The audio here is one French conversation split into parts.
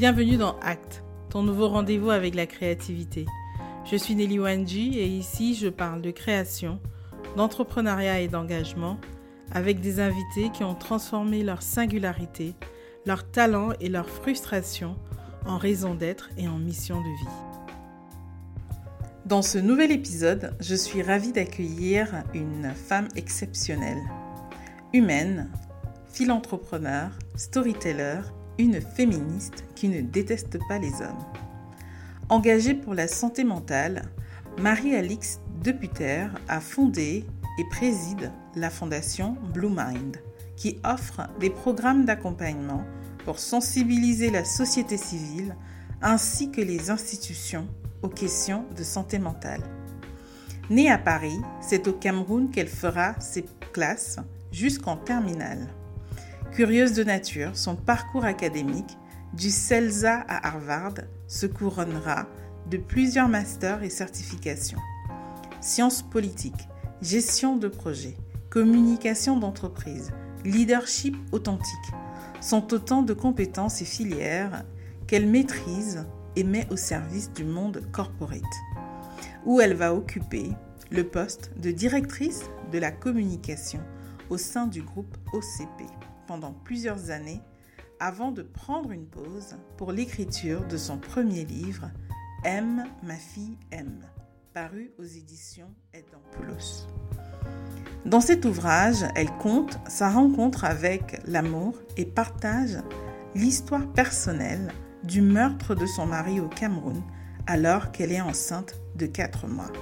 Bienvenue dans Act, ton nouveau rendez-vous avec la créativité. Je suis Nelly Wanji et ici je parle de création, d'entrepreneuriat et d'engagement avec des invités qui ont transformé leur singularité, leur talent et leur frustration en raison d'être et en mission de vie. Dans ce nouvel épisode, je suis ravie d'accueillir une femme exceptionnelle, humaine, philanthropreneur, storyteller, une féministe qui ne déteste pas les hommes. Engagée pour la santé mentale, Marie-Alix Deputer a fondé et préside la fondation Blue Mind, qui offre des programmes d'accompagnement pour sensibiliser la société civile ainsi que les institutions aux questions de santé mentale. Née à Paris, c'est au Cameroun qu'elle fera ses classes jusqu'en terminale. Curieuse de nature, son parcours académique, du CELSA à Harvard, se couronnera de plusieurs masters et certifications. Sciences politiques, gestion de projet, communication d'entreprise, leadership authentique sont autant de compétences et filières qu'elle maîtrise et met au service du monde corporate, où elle va occuper le poste de directrice de la communication au sein du groupe OCP pendant plusieurs années avant de prendre une pause pour l'écriture de son premier livre, M, ma fille M, paru aux éditions Poulos. Dans cet ouvrage, elle compte sa rencontre avec l'amour et partage l'histoire personnelle du meurtre de son mari au Cameroun alors qu'elle est enceinte de 4 mois.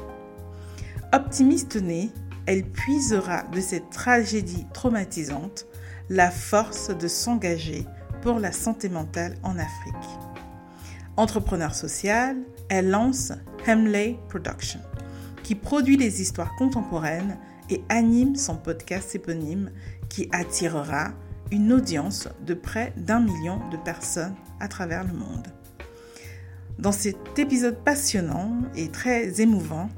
Optimiste née, elle puisera de cette tragédie traumatisante la force de s'engager pour la santé mentale en Afrique. Entrepreneur sociale, elle lance Hemley Production, qui produit des histoires contemporaines et anime son podcast éponyme qui attirera une audience de près d'un million de personnes à travers le monde. Dans cet épisode passionnant et très émouvant,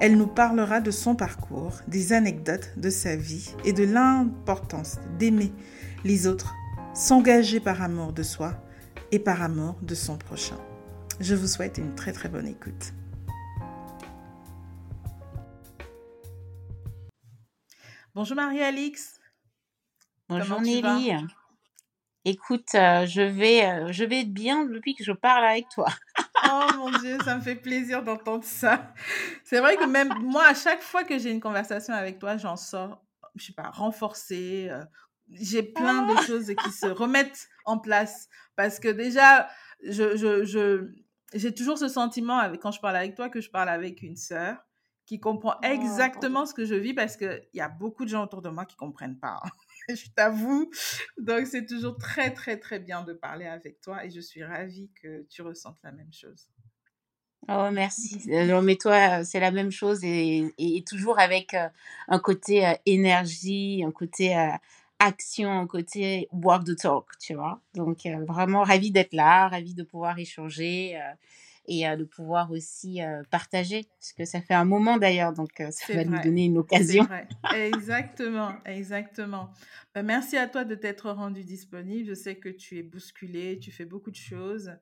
elle nous parlera de son parcours, des anecdotes de sa vie et de l'importance d'aimer les autres, s'engager par amour de soi et par amour de son prochain. Je vous souhaite une très très bonne écoute. Bonjour Marie-Alix. Bonjour Nelly. Écoute, euh, je, vais, euh, je vais être bien depuis que je parle avec toi. Oh mon Dieu, ça me fait plaisir d'entendre ça. C'est vrai que même moi, à chaque fois que j'ai une conversation avec toi, j'en sors, je sais pas, renforcée. Euh, j'ai plein de ah! choses qui se remettent en place. Parce que déjà, je, je, je j'ai toujours ce sentiment avec, quand je parle avec toi que je parle avec une sœur qui comprend oh, exactement ce que je vis parce qu'il y a beaucoup de gens autour de moi qui ne comprennent pas. Je t'avoue. Donc, c'est toujours très, très, très bien de parler avec toi et je suis ravie que tu ressentes la même chose. Oh, merci. Non, mais toi, c'est la même chose et, et, toujours avec euh, un côté euh, énergie, un côté euh, action, un côté walk the talk, tu vois. Donc, vraiment ravie d'être là, ravie de pouvoir échanger et de pouvoir aussi partager, parce que ça fait un moment d'ailleurs, donc ça va nous donner une occasion. exactement, exactement. Bah, merci à toi de t'être rendu disponible. Je sais que tu es bousculé, tu fais beaucoup de choses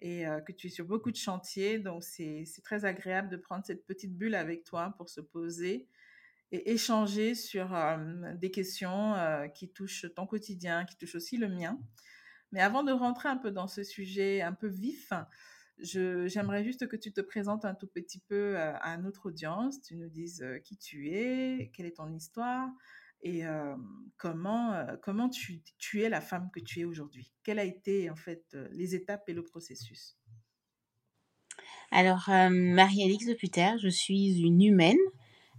et que tu es sur beaucoup de chantiers, donc c'est très agréable de prendre cette petite bulle avec toi pour se poser et échanger sur des questions qui touchent ton quotidien, qui touchent aussi le mien. Mais avant de rentrer un peu dans ce sujet un peu vif, J'aimerais juste que tu te présentes un tout petit peu à, notre audience, tu nous dises qui tu es, quelle est ton histoire et comment, comment tu, tu, es la femme que tu es aujourd'hui. Quelles a été en fait les étapes et le processus? Alors, Marie-Alix de je suis une humaine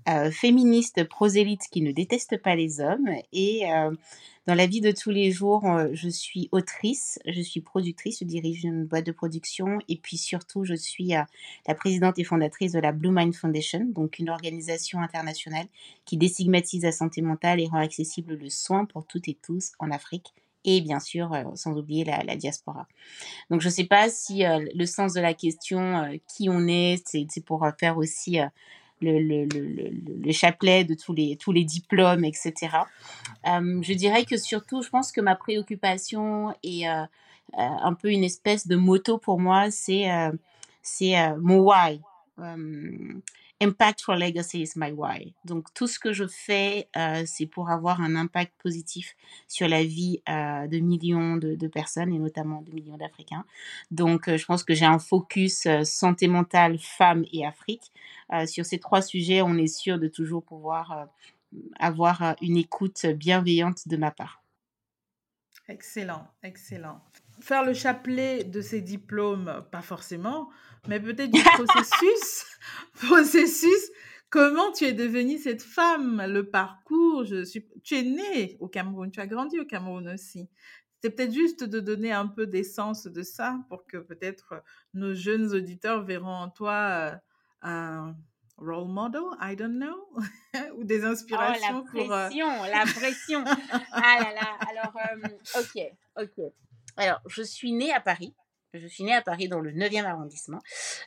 euh, féministe prosélyte qui ne déteste pas les hommes. Et euh, dans la vie de tous les jours, euh, je suis autrice, je suis productrice, je dirige une boîte de production et puis surtout, je suis la présidente et fondatrice de la Blue Mind Foundation, donc une organisation internationale qui déstigmatise la santé mentale et rend accessible le soin pour toutes et tous en Afrique et bien sûr, sans oublier la, diaspora. Donc, je ne sais pas si le sens de la question, qui on est, c'est pour faire aussi le, le, le, le, chapelet de tous les, tous les diplômes, etc. Euh, je dirais que surtout, je pense que ma préoccupation et, euh, un peu une espèce de moto pour moi, c'est c'est mon why. Impact for Legacy is my why. Donc tout ce que je fais, euh, c'est pour avoir un impact positif sur la vie euh, de millions de, personnes et notamment de millions d'Africains. Donc euh, je pense que j'ai un focus santé mentale, femmes et Afrique. sur ces trois sujets, on est sûr de toujours pouvoir avoir une écoute bienveillante de ma part. Excellent, excellent. Faire le chapelet de ces diplômes, pas forcément, mais peut-être du processus, processus, comment tu es devenue cette femme, le parcours, je suis, tu es née au Cameroun, tu as grandi au Cameroun aussi. C'est peut-être juste de donner un peu d'essence de ça pour que peut-être nos jeunes auditeurs verront en toi euh, un role model, I don't know, ou des oh, inspirations oh, la pression, la pression. ah là là, alors, euh, ok, ok. Alors, je suis née à Paris. Je suis née à Paris dans le 9e arrondissement.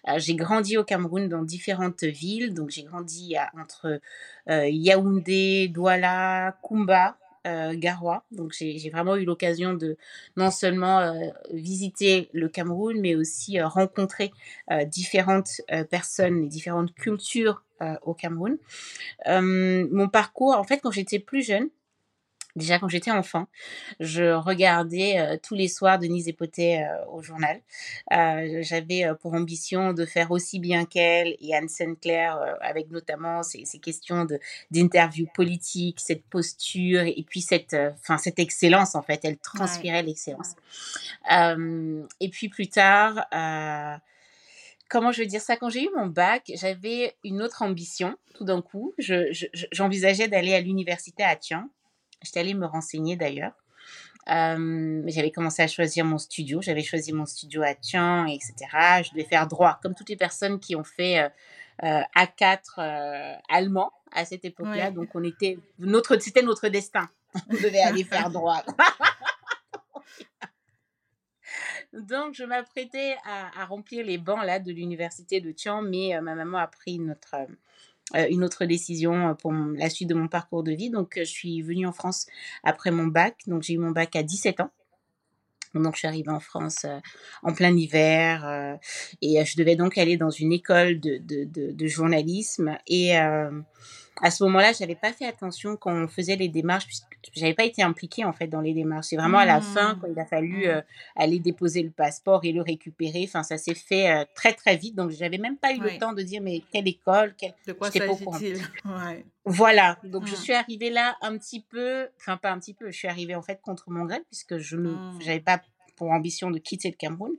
Euh, j'ai grandi au Cameroun dans différentes villes. Donc j'ai grandi entre euh, Yaoundé, Douala, Kumba, euh, Garoua. Donc j'ai vraiment eu l'occasion de non seulement visiter le Cameroun, mais aussi rencontrer différentes personnes et différentes cultures au Cameroun. mon parcours, en fait, quand j'étais plus jeune, Déjà, quand j'étais enfant, je regardais euh, tous les soirs Denise Epotet euh, au journal. Euh, j'avais pour ambition de faire aussi bien qu'elle et Anne Sinclair, avec notamment ces, ces questions d'interview politique, cette posture et puis cette, enfin cette excellence en fait. Elle transpirait l'excellence. et puis plus tard, comment je veux dire ça? Quand j'ai eu mon bac, j'avais une autre ambition. Tout d'un coup, j'envisageais d'aller à l'université à Tian J'étais allée me renseigner d'ailleurs. Euh, j'avais commencé à choisir mon studio. J'avais choisi mon studio à Tian, etc. Je devais faire droit, comme toutes les personnes qui ont fait euh, euh, A4 allemand à cette époque-là. Donc, on était notre, c'était notre destin. On devait aller faire droit. Donc, je m'apprêtais à, à, remplir les bancs là de l'université de Tian, mais ma maman a pris notre une autre décision euh, pour la suite de mon parcours de vie. Donc, euh, je suis venue en France après mon bac. Donc, j'ai eu mon bac à 17 ans. Donc, je suis arrivée en France en plein hiver et je devais donc aller dans une école de, de, de journalisme. Et à ce moment-là, j'avais pas fait attention quand on faisait les démarches, puisque j'avais pas été impliquée en fait dans les démarches. C'est vraiment à la fin mmh. quand il a fallu mmh. euh, aller déposer le passeport et le récupérer. Enfin, ça s'est fait euh, très très vite, donc j'avais même pas eu le temps de dire mais quelle école, quelle... de quoi s'agit-il? Ouais. Voilà, donc je mmh. suis arrivée là un petit peu, enfin pas un petit peu, je suis arrivée en fait contre mon gré puisque je ne, j'avais pas pour ambition de quitter le Cameroun.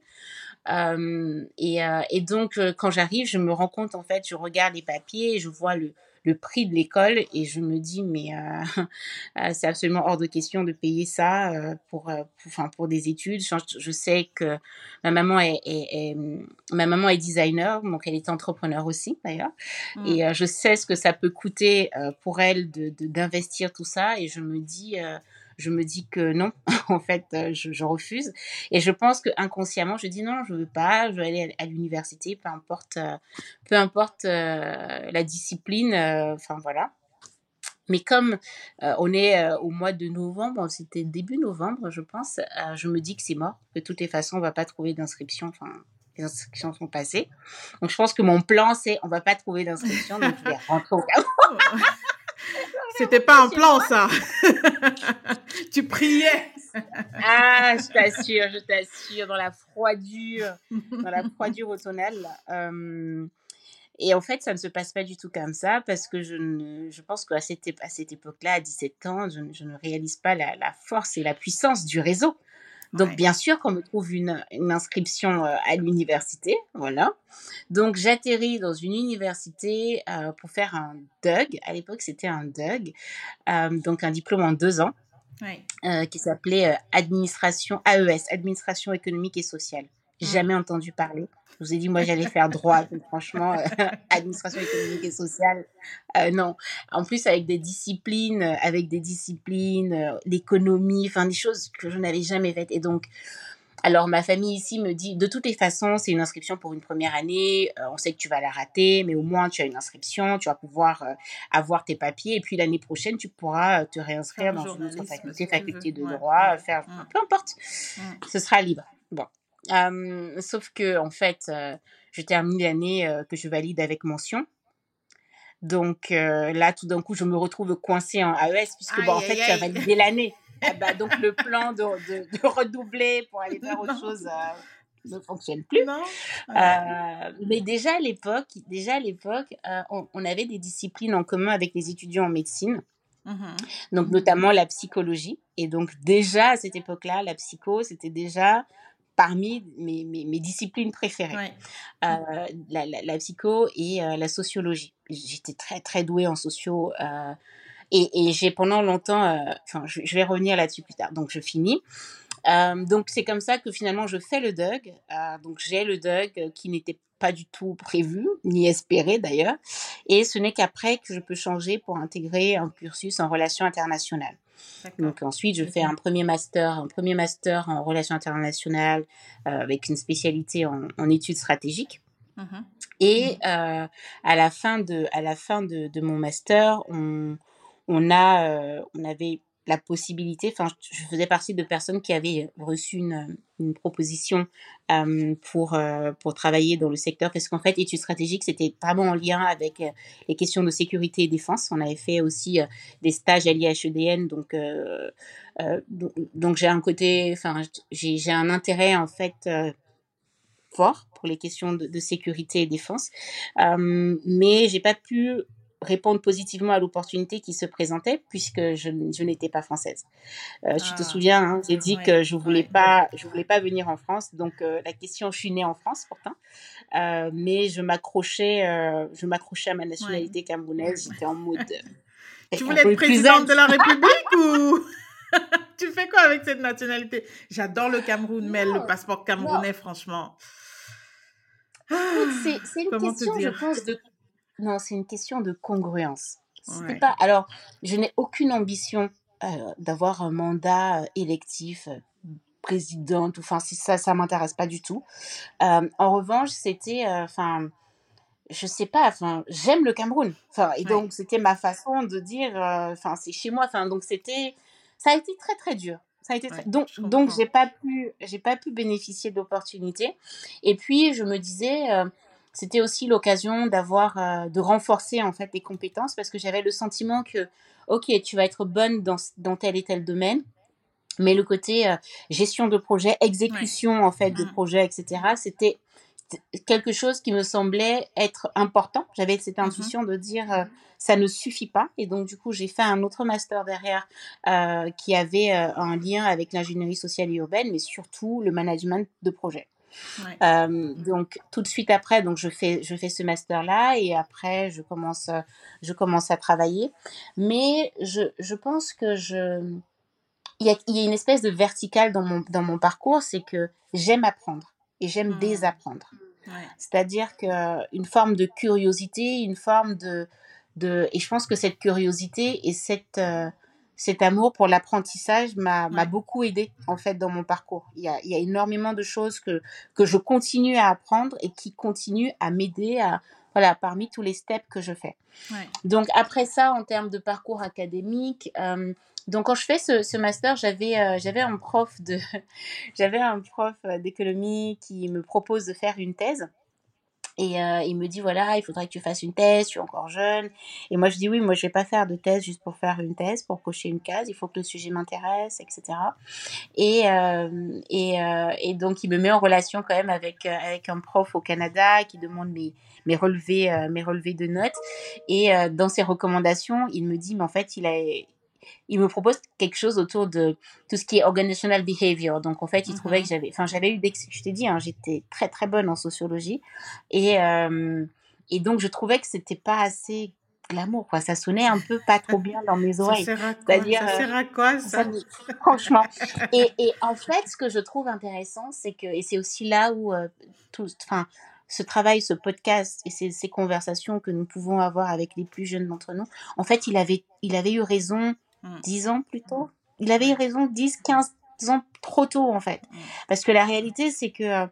Euh, et, et, donc quand j'arrive, je me rends compte en fait, je regarde les papiers, je vois le le prix de l'école et je me dis mais euh, euh, c'est absolument hors de question de payer ça euh, pour, enfin, pour des études. Je, sais que ma maman est, est, ma maman est designer, donc elle est entrepreneur aussi d'ailleurs, mmh. et je sais ce que ça peut coûter pour elle de d'investir tout ça et je me dis je me dis que non, en fait, euh, je, refuse. Et je pense que inconsciemment, je dis non, je veux pas, je veux aller à, l'université, peu importe, euh, peu importe euh, la discipline, enfin voilà. Mais comme on est au mois de novembre, c'était début novembre, je pense, je me dis que c'est mort. De toutes les façons, on va pas trouver d'inscription. Enfin, les inscriptions sont passées. Donc je pense que mon plan, c'est on va pas trouver d'inscription, donc je vais rentrer au C'était pas un plan, ça. tu priais. ah, je t'assure, je t'assure, dans la froidure, dans la froidure automnale. Euh, et en fait, ça ne se passe pas du tout comme ça parce que je, ne, je pense qu'à cette, à cette époque-là, à 17 ans, je, je, ne réalise pas la, la, force et la puissance du réseau. Donc, bien sûr, qu'on me trouve une, une inscription euh, à l'université, voilà. Donc, j'atterris dans une université euh, pour faire un DUG. À l'époque, c'était un DUG, euh, donc un diplôme en deux ans, qui s'appelait Administration AES, Administration économique et sociale. Jamais entendu parler. Je vous ai dit, moi, j'allais faire droit. franchement, euh, administration économique et sociale, euh, non. En plus, avec des disciplines, euh, avec des disciplines, l'économie, enfin, des choses que je n'avais jamais faites. Et donc, alors ma famille ici me dit, de toutes les façons, c'est une inscription pour une première année, on sait que tu vas la rater, mais au moins tu as une inscription, tu vas pouvoir avoir tes papiers, et puis l'année prochaine, tu pourras te réinscrire dans une autre faculté, faculté de droit, faire, mmh. peu importe, ce sera libre. Bon. Euh, sauf que, en fait, euh, je termine l'année euh, que je valide avec mention. Donc là, tout d'un coup, je me retrouve coincée en AES, puisque, bon, en fait, tu as validé l'année. Ah bah, donc, le plan de, de, redoubler pour aller faire autre chose ne fonctionne plus. Non. mais déjà à l'époque, déjà à l'époque, on, on, avait des disciplines en commun avec les étudiants en médecine. Mmh donc notamment la psychologie. Et donc déjà à cette époque-là, la psycho, c'était déjà parmi mes, mes, disciplines préférées. Euh, la, la, psycho et euh, la sociologie. J'étais très très douée en socio. Euh, et, et j'ai pendant longtemps, enfin je, je, vais revenir là-dessus plus tard, donc je finis. donc c'est comme ça que finalement je fais le DUG. donc j'ai le DUG qui n'était pas du tout prévu, ni espéré d'ailleurs. Et ce n'est qu'après que je peux changer pour intégrer un cursus en relations internationales. Donc ensuite, je fais un premier master, un premier master en relations internationales euh, avec une spécialité en, études stratégiques. Mmh Et euh, à la fin de, à la fin de, de mon master, on, on a, euh, on avait la possibilité, enfin, je faisais partie de personnes qui avaient reçu une, une proposition euh, pour, euh, pour travailler dans le secteur, parce qu'en fait, études stratégiques, c'était vraiment en lien avec euh, les questions de sécurité et défense. On avait fait aussi des stages à l'IHEDN, donc, donc, donc j'ai un côté, enfin, j'ai un intérêt, en fait, fort pour les questions de, de sécurité et défense, mais j'ai pas pu répondre positivement à l'opportunité qui se présentait puisque je, je n'étais pas française. Euh, tu te ah. souviens, hein, j'ai dit que je voulais pas, je voulais pas venir en France. Donc euh, la question, je suis née en France pourtant, euh, mais je m'accrochais, je m'accrochais à ma nationalité camerounaise. J'étais en mode. tu voulais être présidente de la République ou tu fais quoi avec cette nationalité? J'adore le Cameroun, mais le passeport camerounais, franchement. C'est une question, je pense, de non, c'est une question de congruence. Pas... Alors, je n'ai aucune ambition euh, d'avoir un mandat euh, électif euh, présidente, enfin, ça, ça m'intéresse pas du tout. en revanche, c'était, enfin, je sais pas, enfin, j'aime le Cameroun. Enfin, et donc, c'était ma façon de dire, enfin, c'est chez moi. Enfin, donc, c'était, ça a été très, très dur. Ça a été donc donc j'ai pas pu j'ai pas pu bénéficier d'opportunités et puis je me disais c'était aussi l'occasion d'avoir euh, de renforcer en fait les compétences parce que j'avais le sentiment que ok tu vas être bonne dans, dans tel et tel domaine mais le côté euh, gestion de projet exécution en fait de mmh. projet etc c'était quelque chose qui me semblait être important. J'avais cette mmh intuition de dire euh, ça ne suffit pas et donc du coup j'ai fait un autre master derrière qui avait un lien avec l'ingénierie sociale et urbaine mais surtout le management de projet euh, donc tout de suite après, donc je fais je fais ce master là et après je commence je commence à travailler. Mais je, je pense que je il y, a, il y a une espèce de verticale dans mon dans mon parcours, c'est que j'aime apprendre et j'aime mmh. désapprendre. C'est-à-dire que une forme de curiosité, une forme de de et je pense que cette curiosité et cette euh, cet amour pour l'apprentissage m'a beaucoup aidé en fait dans mon parcours. Il y a, il y a énormément de choses que que je continue à apprendre et qui continuent à m'aider à voilà parmi tous les steps que je fais. Ouais. Donc après ça, en termes de parcours académique, euh, donc quand je fais ce, ce master, j'avais euh, j'avais un prof de j'avais un prof d'économie qui me propose de faire une thèse. Et euh, il me dit voilà, il faudrait que tu fasses une thèse, tu es encore jeune. Et moi je dis oui, moi je vais pas faire de thèse juste pour faire une thèse, pour cocher une case. Il faut que le sujet m'intéresse, etc. Et euh, et, euh, et donc il me met en relation quand même avec euh, avec un prof au Canada qui demande mes mes relevés euh, mes relevés de notes. Et euh, dans ses recommandations, il me dit mais en fait il a il me propose quelque chose autour de tout ce qui est organizational behavior. Donc, en fait, il trouvait que mm-hmm. j'avais, enfin, j'avais eu des, je t'ai dit, hein, j'étais très, très bonne en sociologie. Et, euh, et donc, je trouvais que c'était pas assez glamour, quoi. Ça sonnait un peu pas trop bien dans mes oreilles. Ça C'est-à-dire, ça sert à quoi, ça, Franchement. Et, et, en fait, ce que je trouve intéressant, c'est que, et c'est aussi là où euh, tout, enfin, ce travail, ce podcast et ces, ces, conversations que nous pouvons avoir avec les plus jeunes d'entre nous, en fait, il avait, il avait eu raison 10 mm. ans plus tôt. Il avait raison 10, 15 ans trop tôt, en fait. Mm. Parce que la réalité, c'est que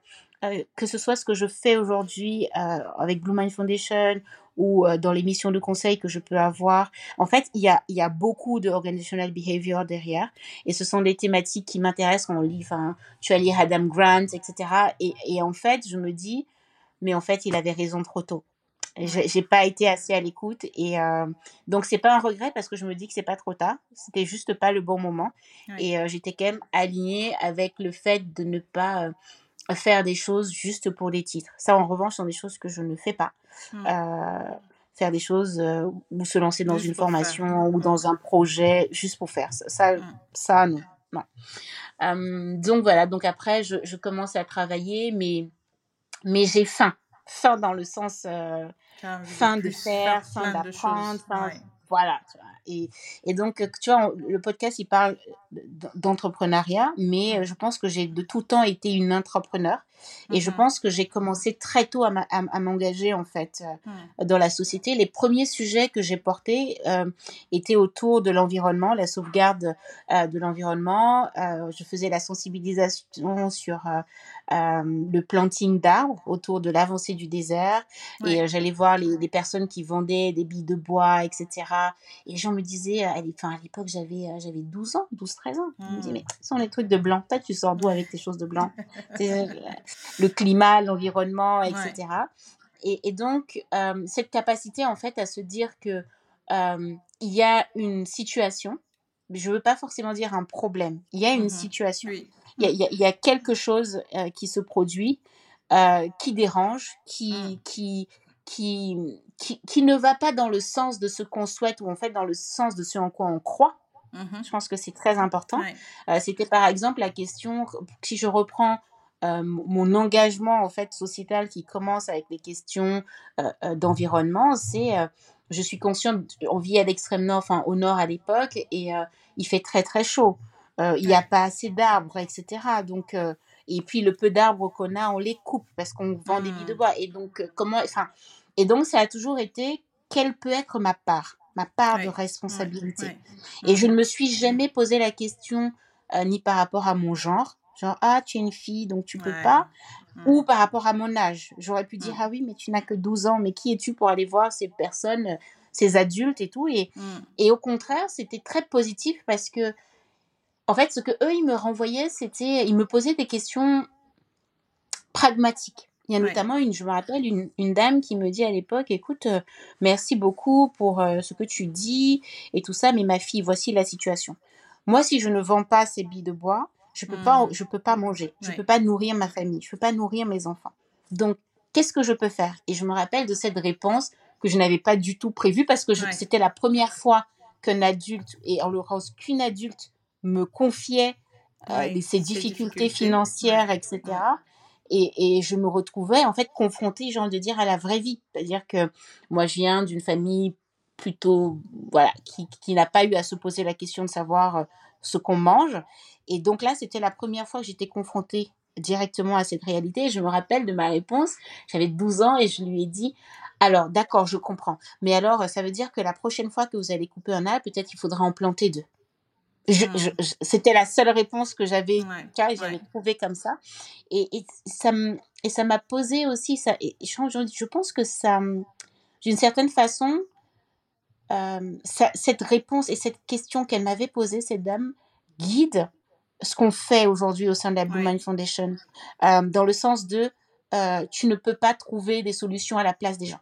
euh, que ce soit ce que je fais aujourd'hui euh, avec Blue Mind Foundation ou euh, dans les missions de conseil que je peux avoir. En fait, il y a, il y a beaucoup de organizational behavior derrière. Et ce sont des thématiques qui m'intéressent quand on lit, enfin, tu as lire Adam Grant, etc. Et, et en fait, je me dis, mais en fait, il avait raison trop tôt. J'ai pas été assez à l'écoute et euh, donc c'est pas un regret parce que je me dis que c'est pas trop tard. C'était juste pas le bon moment et euh, j'étais quand même alignée avec le fait de ne pas euh, faire des choses juste pour les titres. Ça, en revanche, sont des choses que je ne fais pas. Mmh. faire des choses ou se lancer dans une formation ou mmh. dans un projet juste pour faire ça. Ça, ça non, non. donc voilà. Donc après, je, je commence à travailler, mais mais j'ai faim fin dans le sens euh, fin de faire, fin d'apprendre, fin, voilà. Tu vois. Et, et donc, tu vois, le podcast, il parle d'entrepreneuriat, mais je pense que j'ai de tout temps été une entrepreneur. Et je mmh pense que j'ai commencé très tôt à, m'engager, en fait, euh, mmh. dans la société. Les premiers sujets que j'ai portés euh, étaient autour de l'environnement, la sauvegarde euh, de l'environnement. je faisais la sensibilisation sur le planting d'arbres autour de l'avancée du désert. Et j'allais voir les, les, personnes qui vendaient des billes de bois, etc. Et gens me disaient, à l'époque, j'avais j'avais 12 ans, 12-13 ans. Ils me mmh. mais ce sont les trucs de blanc. Toi, tu sors d'où avec tes choses de blanc? Le climat, l'environnement, etc. Et, et, donc, euh, cette capacité, en fait, à se dire que euh, il y a une situation, mais je veux pas forcément dire un problème, il y a une mmh situation. Il, y a, il, y a, quelque chose euh, qui se produit, qui dérange, qui, mmh. qui, qui, qui, qui, ne va pas dans le sens de ce qu'on souhaite ou en fait dans le sens de ce en quoi on croit. Mmh je pense que c'est très important. C'était par exemple la question, si je reprends euh, mon engagement en fait sociétal qui commence avec les questions euh, euh, d'environnement, c'est je suis consciente, on vit à l'extrême nord, enfin au nord à l'époque, et il fait très très chaud. il n'y a pas assez d'arbres, etc. Donc et puis le peu d'arbres qu'on a, on les coupe parce qu'on vend des billes de bois. Et donc comment, enfin, et donc ça a toujours été quelle peut être ma part, ma part de responsabilité. Et je ne me suis jamais posé la question ni par rapport à mon genre, Genre, ah, tu es une fille, donc tu peux pas. Ou par rapport à mon âge. J'aurais pu dire, ah oui, mais tu n'as que 12 ans, mais qui es-tu pour aller voir ces personnes, ces adultes et tout? Et, mmh. et au contraire, c'était très positif parce que, en fait, ce que eux, ils me renvoyaient, c'était, ils me posaient des questions pragmatiques. Il y a notamment une, je me rappelle, une, une, dame qui me dit à l'époque, écoute, euh, merci beaucoup pour euh, ce que tu dis et tout ça, mais ma fille, voici la situation. Moi, si je ne vends pas ces billes de bois, je peux pas, je peux pas manger, je peux pas nourrir ma famille, je peux pas nourrir mes enfants. Donc, qu'est-ce que je peux faire? Et je me rappelle de cette réponse que je n'avais pas du tout prévue parce que c'était la première fois qu'un adulte, et en l'occurrence qu'une adulte, me confiait euh, ses difficultés, financières, etc. Et, et, je me retrouvais en fait confrontée, j'ai envie de dire, à la vraie vie. C'est-à-dire que moi, je viens d'une famille plutôt, voilà, qui, qui n'a pas eu à se poser la question de savoir euh, ce qu'on mange. Et donc là, c'était la première fois que j'étais confrontée directement à cette réalité. je me rappelle de ma réponse. J'avais 12 ans et je lui ai dit, alors d'accord, je comprends. Mais alors, ça veut dire que la prochaine fois que vous allez couper un arbre, peut-être il faudra en planter deux. Hmm. c'était la seule réponse que j'avais ouais, j'avais trouvé comme ça et, et ça et ça m'a posé aussi ça et je, je pense que ça d'une certaine façon euh, ça, cette réponse et cette question qu'elle m'avait posée cette dame guide ce qu'on fait aujourd'hui au sein de la Blue Mind Foundation, euh, dans le sens de euh, tu ne peux pas trouver des solutions à la place des gens.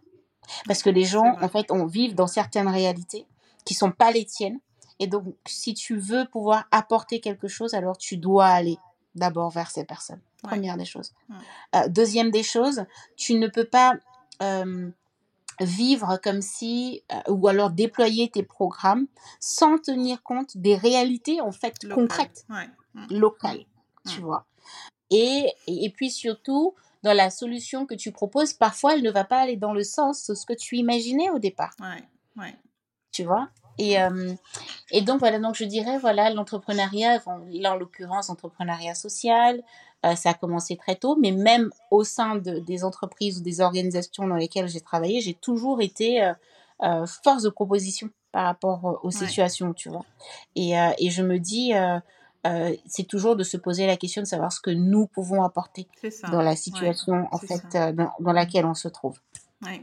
Parce que les gens, en fait, on vivent dans certaines réalités qui sont pas les tiennes. Et donc, si tu veux pouvoir apporter quelque chose, alors tu dois aller d'abord vers ces personnes. Première des choses. Euh, deuxième des choses, tu ne peux pas euh, vivre comme si, euh, ou alors déployer tes programmes sans tenir compte des réalités en fait concrètes. Ouais. Mmh. local, tu vois. Et, et puis surtout, dans la solution que tu proposes, parfois, elle ne va pas aller dans le sens de ce que tu imaginais au départ. Ouais, ouais. Tu vois? Et, euh, et donc, voilà, donc je dirais, voilà, l'entrepreneuriat, là en l'occurrence, entrepreneuriat social, euh, ça a commencé très tôt, mais même au sein de, des entreprises ou des organisations dans lesquelles j'ai travaillé, j'ai toujours été euh, force de proposition par rapport aux situations, tu vois. Et, et je me dis, c'est toujours de se poser la question de savoir ce que nous pouvons apporter dans la situation en fait dans, dans, laquelle on se trouve. Ouais.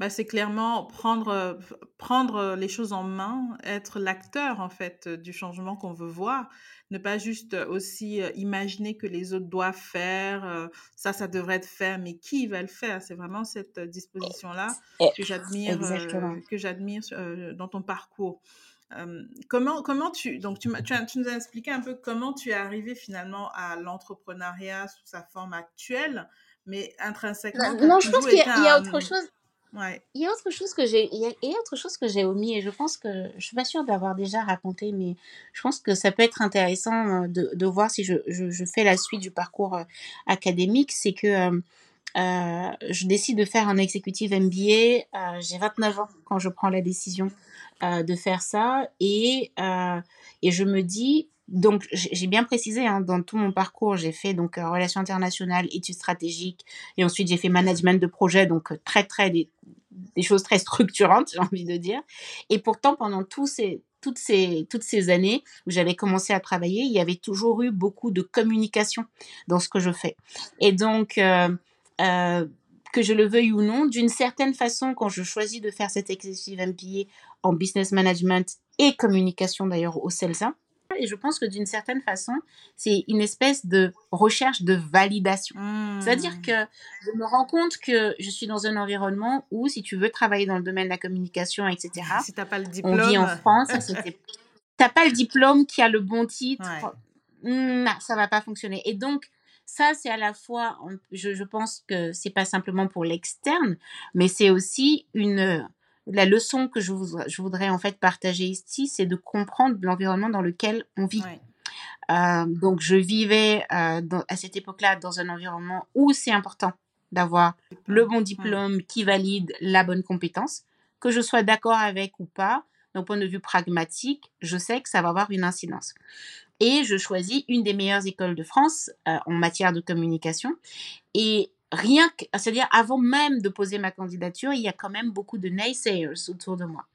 Bah, c'est clairement prendre, prendre les choses en main, être l'acteur en fait du changement qu'on veut voir, ne pas juste aussi imaginer que les autres doivent faire, ça, ça devrait être fait, mais qui va le faire? C'est vraiment cette disposition-là que j'admire, que j'admire dans ton parcours. comment, comment tu donc tu, tu, tu, nous as expliqué un peu comment tu es arrivé finalement à l'entrepreneuriat sous sa forme actuelle, mais intrinsèquement. Non, je pense qu'il y, a autre chose. Il y a autre chose que j'ai, il, y a autre chose que j'ai omis et je pense que je suis pas sûre d'avoir déjà raconté, mais je pense que ça peut être intéressant euh, de, de voir si je, je, fais la suite du parcours euh, académique, c'est que euh, je décide de faire un exécutif MBA. J'ai 29 ans quand je prends la décision de faire ça et et je me dis donc j'ai bien précisé hein, dans tout mon parcours, j'ai fait donc relations internationales, études stratégiques et ensuite j'ai fait management de projet donc très très des, choses très structurantes, j'ai envie de dire. Et pourtant pendant ces toutes ces toutes ces années où j'avais commencé à travailler, il y avait toujours eu beaucoup de communication dans ce que je fais. Et donc euh, euh, que je le veuille ou non, d'une certaine façon, quand je choisis de faire cet executive MBA en business management et communication d'ailleurs au CELSA, et je pense que d'une certaine façon, c'est une espèce de recherche de validation. C'est-à-dire mmh. que je me rends compte que je suis dans un environnement où, si tu veux travailler dans le domaine de la communication, etc., si pas le diplôme. on vit en France, t'as pas le diplôme qui a le bon titre, mmh, non, ça va pas fonctionner. Et donc, ça, c'est à la fois, je, je pense que c'est pas simplement pour l'externe, mais c'est aussi une la leçon que je, voudrais, je voudrais en fait partager ici, c'est de comprendre l'environnement dans lequel on vit. Euh, donc, je vivais euh, dans, à cette époque-là dans un environnement où c'est important d'avoir le bon diplôme qui valide la bonne compétence, que je sois d'accord avec ou pas. D'un point de vue pragmatique, je sais que ça va avoir une incidence. Et je choisis une des meilleures écoles de France euh, en matière de communication. Et rien que, c'est-à-dire avant même de poser ma candidature, il y a quand même beaucoup de naysayers autour de moi.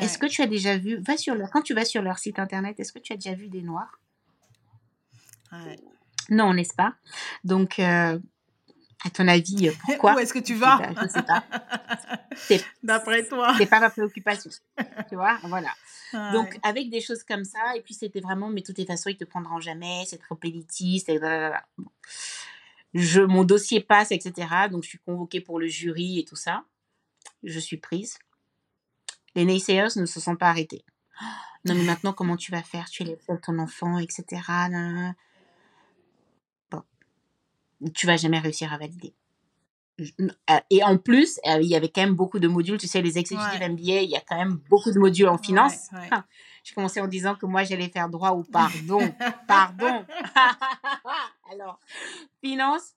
Est-ce que tu as déjà vu, va sur leur, quand tu vas sur leur site internet, est-ce que tu as déjà vu des noirs? Non, n'est-ce pas? Donc, euh, à ton avis, euh, pourquoi? Où est-ce que tu vas? Je ne sais pas. D'après toi. C'est pas ma préoccupation. tu vois, voilà. Donc, avec des choses comme ça, et puis c'était vraiment, mais de toutes les façons, ils te prendront jamais, c'est trop élitiste, et je, mon dossier passe, etc. Donc, je suis convoquée pour le jury et tout ça. Je suis prise. Les naysayers ne se sont pas arrêtés. Non, mais maintenant, comment tu vas faire? Tu élèves ton enfant, etc. Bon. Tu vas jamais réussir à valider. Euh, et en plus, euh, il y avait quand même beaucoup de modules. Tu sais, les exécutifs MBA, il y a quand même beaucoup de modules en finance. Ah, j'ai commencé en disant que moi, j'allais faire droit ou pardon. pardon. Alors, finance.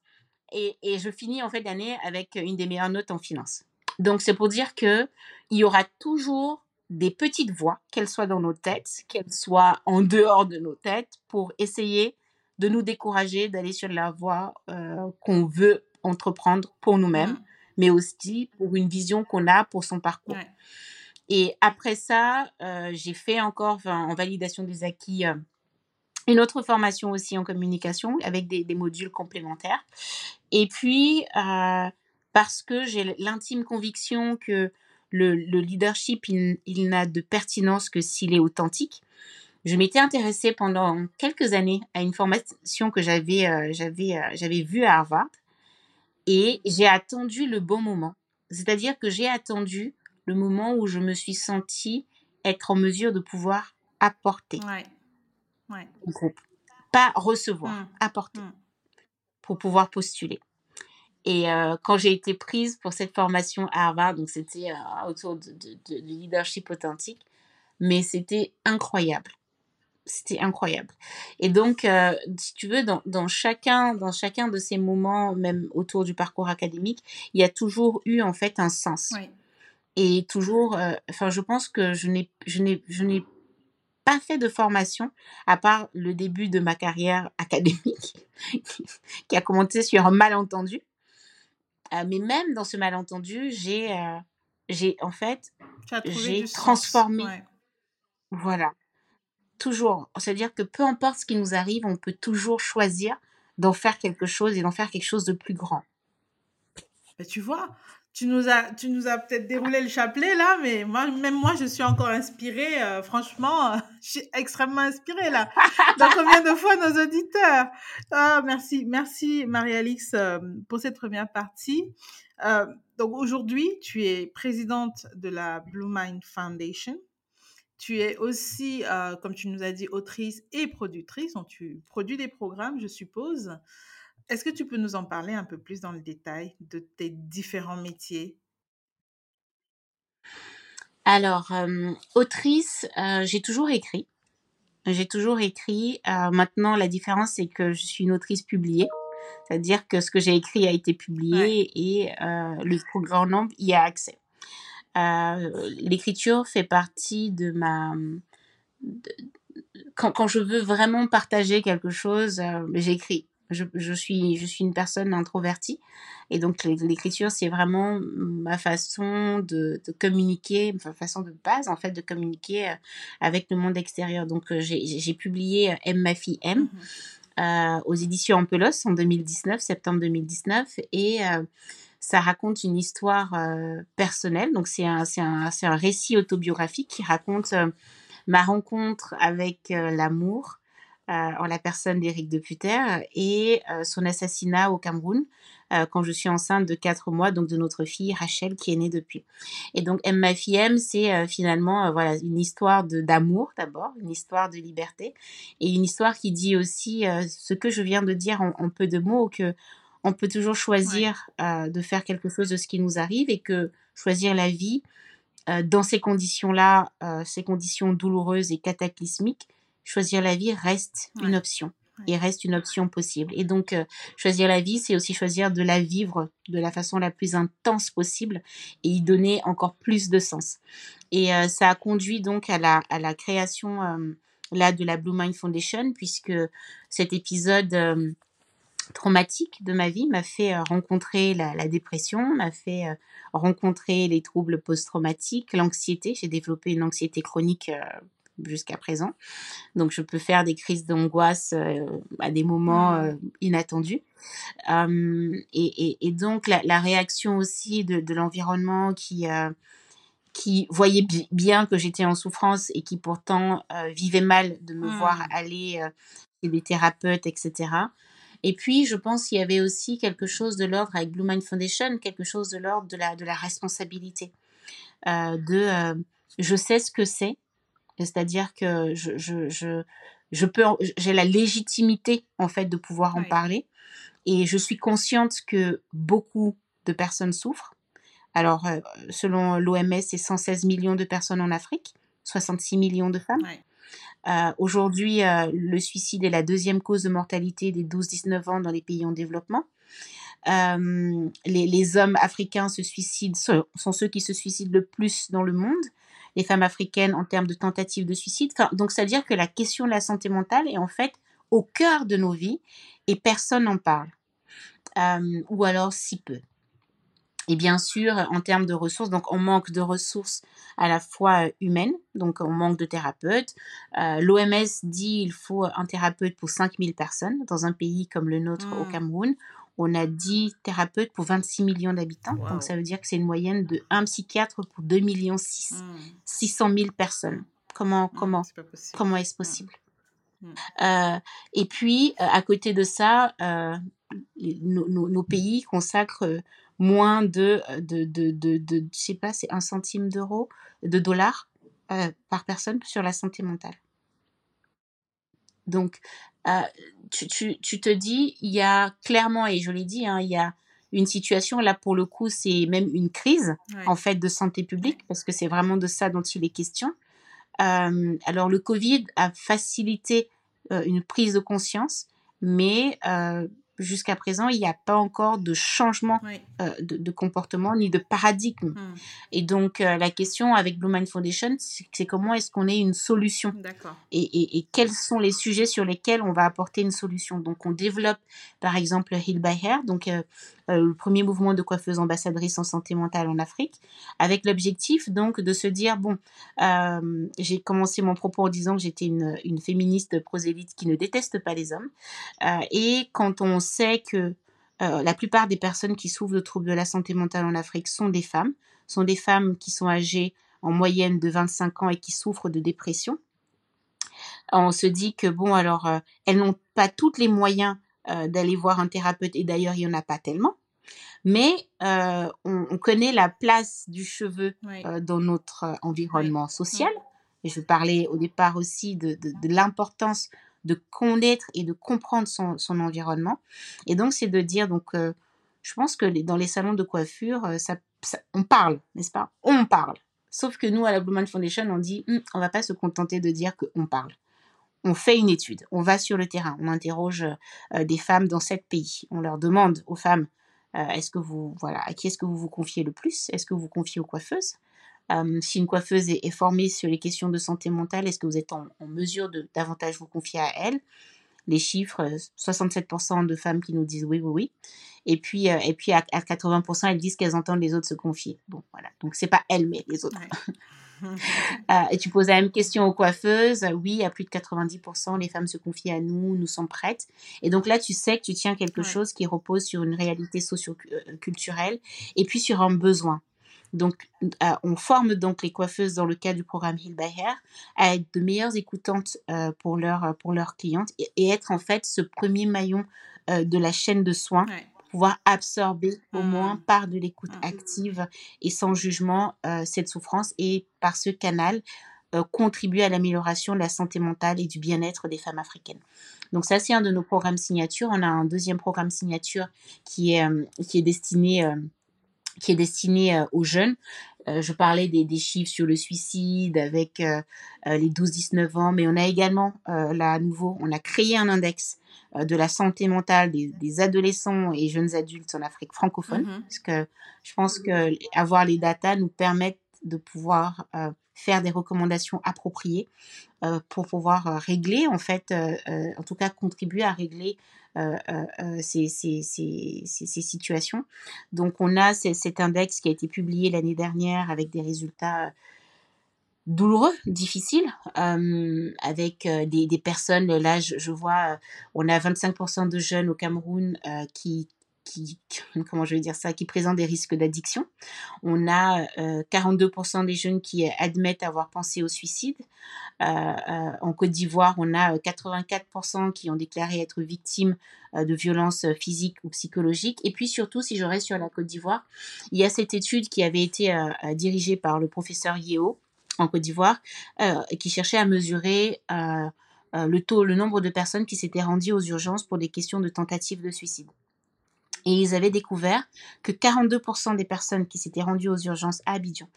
Et, et, je finis en fait l'année avec une des meilleures notes en finance. Donc, c'est pour dire que il y aura toujours des petites voix, qu'elles soient dans nos têtes, qu'elles soient en dehors de nos têtes, pour essayer de nous décourager d'aller sur la voie euh, qu'on veut entreprendre pour nous-mêmes, mmh. mais aussi pour une vision qu'on a pour son parcours. Et après ça, euh, j'ai fait encore en validation des acquis euh, une autre formation aussi en communication avec des, modules complémentaires. Et puis, euh, parce que j'ai l'intime conviction que le, le leadership, il, n'a de pertinence que s'il est authentique. Je m'étais intéressée pendant quelques années à une formation que j'avais j'avais j'avais vue à Harvard et j'ai attendu le bon moment. C'est-à-dire que j'ai attendu le moment où je me suis sentie être en mesure de pouvoir apporter. Ouais. groupe. Pas recevoir, mmh. apporter mmh. pour pouvoir postuler. Et euh, quand j'ai été prise pour cette formation à Harvard, donc c'était euh, autour de, de, de, leadership authentique, mais c'était incroyable c'était incroyable. Et donc, euh, si tu veux, dans, dans, chacun, dans chacun de ces moments, même autour du parcours académique, il y a toujours eu en fait un sens. Oui. Et toujours, enfin, je pense que je n'ai, je n'ai, je n'ai pas fait de formation à part le début de ma carrière académique, qui a commencé sur un malentendu. Euh, mais même dans ce malentendu, j'ai, euh, j'ai en fait, j'ai transformé. Ouais. Voilà toujours, c'est-à-dire que peu importe ce qui nous arrive, on peut toujours choisir d'en faire quelque chose et d'en faire quelque chose de plus grand. Mais tu vois, tu nous as, tu nous as peut-être déroulé le chapelet là, mais moi, même moi, je suis encore inspirée. euh, franchement, je suis extrêmement inspirée là. Dans combien de fois nos auditeurs Ah, Merci, merci Marie-Alix euh, pour cette première partie. Euh, donc aujourd'hui, tu es présidente de la Blue Mind Foundation. Tu es aussi, euh, comme tu nous as dit, autrice et productrice. Donc tu produis des programmes, je suppose. Est-ce que tu peux nous en parler un peu plus dans le détail de tes différents métiers? Alors, euh, autrice, euh, j'ai toujours écrit. J'ai toujours écrit. Euh, maintenant, la différence, c'est que je suis une autrice publiée. C'est-à-dire que ce que j'ai écrit a été publié Ouais. et le plus grand nombre y a accès. L'écriture fait partie de ma... de- quand, quand je veux vraiment partager quelque chose, j'écris. Je, je, suis, je suis une personne introvertie et donc l'é- l'écriture, c'est vraiment ma façon de, de communiquer, ma façon de base en fait de communiquer euh, avec le monde extérieur. Donc euh, j'ai publié euh, M ma fille M euh, aux éditions Ampelos en 2019, septembre 2019 et euh, ça raconte une histoire euh, personnelle. Donc c'est un, un, un récit autobiographique qui raconte ma rencontre avec l'amour en la personne d'Éric Deputer et euh, son assassinat au Cameroun euh, quand je suis enceinte de 4 mois, donc de notre fille Rachel qui est née depuis. Et donc M, ma fille M, c'est euh, finalement euh, voilà une histoire d'amour d'abord, une histoire de liberté et une histoire qui dit aussi euh, ce que je viens de dire en, en peu de mots que on peut toujours Ouais. choisir euh, de faire quelque chose de ce qui nous arrive et que choisir la vie euh, dans ces conditions-là, euh, ces conditions douloureuses et cataclysmiques, choisir la vie reste une option et reste une option possible. Et donc, euh, choisir la vie, c'est aussi choisir de la vivre de la façon la plus intense possible et y donner encore plus de sens. Et euh, ça a conduit donc à la, à la création euh, là de la Blue Mind Foundation, puisque cet épisode traumatique de ma vie m'a fait rencontrer la, la dépression, m'a fait rencontrer les troubles post-traumatiques, l'anxiété. J'ai développé une anxiété chronique jusqu'à présent. Donc, je peux faire des crises d'angoisse euh, à des moments Mhm. euh, inattendus. Euh, et, et- et donc, la, la réaction aussi de, de l'environnement qui, euh, qui voyait bi- bien que j'étais en souffrance et qui pourtant vivait mal de me voir Mhm. aller chez des thérapeutes, etc. Et puis, je pense qu'il y avait aussi quelque chose de l'ordre avec Blue Mind Foundation, quelque chose de l'ordre de la, de la responsabilité, de je sais ce que c'est, c'est-à-dire que je, je, je, je peux, en- j'ai la légitimité en fait de pouvoir en parler, et je suis consciente que beaucoup de personnes souffrent. Alors, euh, selon l'OMS, c'est 116 millions de personnes en Afrique, 66 millions de femmes. Euh, Aujourd'hui, euh, le suicide est la deuxième cause de mortalité des 12-19 ans dans les pays en développement. Euh, les, les hommes africains se suicident, sont, sont ceux qui se suicident le plus dans le monde. Les femmes africaines en termes de tentatives de suicide. Enfin, donc, c'est-à-dire que la question de la santé mentale est en fait au cœur de nos vies et personne n'en parle. Euh, ou alors si peu. Et bien sûr, en termes de ressources, donc on manque de ressources à la fois euh, humaines, donc on manque de thérapeutes. Euh, L'OMS dit il faut un thérapeute pour 5000 personnes. Dans un pays comme le nôtre au Mm. Cameroun, on a 10 thérapeutes pour 26 millions d'habitants. Wow. Donc ça veut dire que c'est une moyenne de 1 psychiatre pour 2 millions 6, Mm. 600 000 personnes. Comment, Mm. comment est-ce Mm. possible? Mm. Euh, Et puis, euh, à côté de ça, euh, nos, nos- nos pays consacrent moins de, de, de, de, de- je sais pas, c'est un centime d'euro, de dollars par personne sur la santé mentale. Donc, euh, tu, tu, tu te dis, il y a clairement, et je l'ai dit, hein, il y a une situation, là pour le coup, c'est même une crise Ouais. en fait de santé publique, parce que c'est vraiment de ça dont il est question. Euh, alors le Covid a facilité euh, une prise de conscience, mais euh, jusqu'à présent, il n'y a pas encore de changement euh, de, de comportement ni de paradigme. Mm. Et donc euh, la question avec Blue Mind Foundation, c'est comment est-ce qu'on ait une solution et, et- et quels sont les sujets sur lesquels on va apporter une solution. Donc, on développe, par exemple, Heal by Hair. Donc, euh, le premier mouvement de coiffeuses ambassadrices en santé mentale en Afrique, avec l'objectif donc de se dire, bon, j'ai commencé mon propos en disant que j'étais une, féministe prosélyte qui ne déteste pas les hommes. et quand on sait que la plupart des personnes qui souffrent de troubles de la santé mentale en Afrique sont des femmes, sont des femmes qui sont âgées en moyenne de 25 ans et qui souffrent de dépression. On se dit que, bon, alors, euh, elles n'ont pas tous les moyens euh, d'aller voir un thérapeute, et d'ailleurs, il n'y en a pas tellement. Mais euh, on, connaît la place du cheveu dans notre environnement social. Et je parlais au départ aussi de, l'importance de connaître et de comprendre son, environnement. Et donc, c'est de dire, donc, je pense que dans les salons de coiffure, ça, on parle, n'est-ce pas? On parle. Sauf que nous, à la Blue Man Foundation, on dit, on hum, on va pas se contenter de dire qu'on parle. On fait une étude, on va sur le terrain, on interroge euh, des femmes dans sept pays. On leur demande aux femmes, euh, est-ce que vous, voilà, à qui est-ce que vous vous confiez le plus? Est-ce que vous vous confiez aux coiffeuses? Euh, Si une coiffeuse est, formée sur les questions de santé mentale, est-ce que vous êtes en, en mesure de davantage vous confier à elle? Les chiffres, 67% de femmes qui nous disent oui, oui, oui. Et puis, euh, et puis à, 80%, elles disent qu'elles entendent les autres se confier. Bon, voilà. Donc, c'est pas elles, mais les autres. Euh, et tu poses la même question aux coiffeuses. Oui, à plus de 90%, les femmes se confient à nous, nous sommes prêtes. Et donc là, tu sais que tu tiens quelque chose qui repose sur une réalité socio-culturelle et puis sur un besoin. Donc, euh, on forme donc les coiffeuses dans le cadre du programme Heal by Hair à être de meilleures écoutantes euh, pour, leur, pour leurs clientes et, être en fait ce premier maillon euh, de la chaîne de soins. Pouvoir absorber au moins mmh. par de l'écoute mmh. active et sans jugement cette souffrance et par ce canal contribuer à l'amélioration de la santé mentale et du bien-être des femmes africaines. Donc ça, c'est un de nos programmes signature. On a un deuxième programme signature qui est, qui est destiné qui est destiné euh, aux jeunes. Euh, je parlais des, des, chiffres sur le suicide avec euh, les 12-19 ans, mais on a également, là à nouveau, on a créé un index de la santé mentale des, des, adolescents et jeunes adultes en Afrique francophone, mm-hmm. parce que je pense que avoir les datas nous permettent de pouvoir faire des recommandations appropriées pour pouvoir régler, en fait, en tout cas contribuer à régler euh, euh, euh, ces, ces, ces, ces, situations. Donc on a cet index qui a été publié l'année dernière avec des résultats douloureux, difficiles, avec des, des, personnes, là je, vois, on a 25% de jeunes au Cameroun qui, qui, comment je vais dire ça, qui présentent des risques d'addiction. On a 42% des jeunes qui admettent avoir pensé au suicide. en Côte d'Ivoire, on a 84% qui ont déclaré être victimes de violences physiques ou psychologiques. Et puis surtout, si je reste sur la Côte d'Ivoire, il y a cette étude qui avait été dirigée par le professeur Yeo en Côte d'Ivoire, qui cherchait à mesurer le taux, le nombre de personnes qui s'étaient rendues aux urgences pour des questions de tentatives de suicide. Et ils avaient découvert que 42% des personnes qui s'étaient rendues aux urgences à Abidjan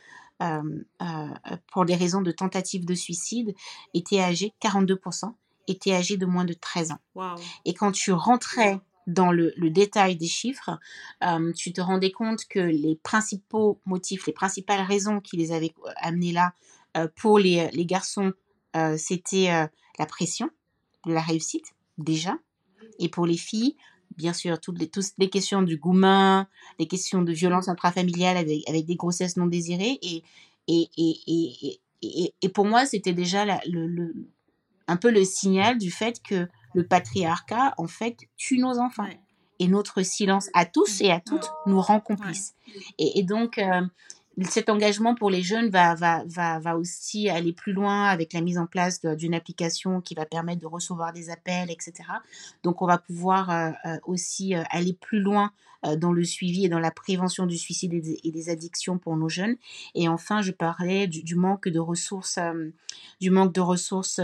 euh, euh, pour des raisons de tentative de suicide étaient âgées, 42%, étaient âgées de moins de 13 ans. Et quand tu rentrais dans le, détail des chiffres, euh, tu te rendais compte que les principaux motifs, les principales raisons qui les avaient amenés là pour les, les garçons, c'était la pression de la réussite, déjà. Et pour les filles, bien sûr toutes les, toutes les questions du goumin, les questions de violence intrafamiliale avec, avec des grossesses non désirées. Et, et, et, et, et pour moi, c'était déjà le, le, un peu le signal du fait que le patriarcat, en fait, tue nos enfants. Et notre silence à tous et à toutes nous rend complices. Et, donc, euh, cet engagement pour les jeunes va, va, va, va aussi aller plus loin avec la mise en place d'une application qui va permettre de recevoir des appels, etc. Donc on va pouvoir euh, euh, aussi euh, aller plus loin dans le suivi et dans la prévention du suicide et des, addictions pour nos jeunes. Et enfin, je parlais du, manque de ressources, du manque de ressources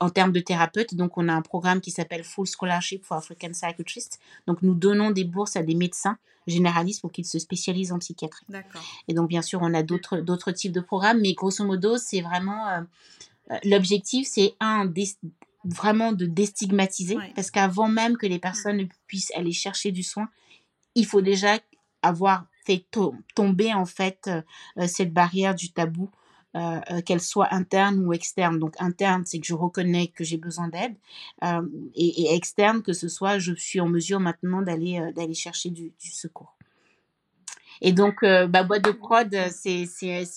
en, termes de thérapeutes. Donc, on a un programme qui s'appelle Full Scholarship for African Psychiatrists. Donc, nous donnons des bourses à des médecins généralistes pour qu'ils se spécialisent en psychiatrie. Et donc, bien sûr, on a d'autres, types de programmes, mais grosso modo, c'est vraiment euh, euh, l'objectif, c'est un vraiment de déstigmatiser, parce qu'avant même que les personnes puissent aller chercher du soin, il faut déjà avoir fait tomber en fait euh, cette barrière du tabou euh, euh, qu'elle soit interne ou externe. Donc interne, c'est que je reconnais que j'ai besoin d'aide, euh, et, externe, que ce soit je suis en mesure maintenant d'aller d'aller chercher du, secours. Et donc, bah, boîte de prod, c'est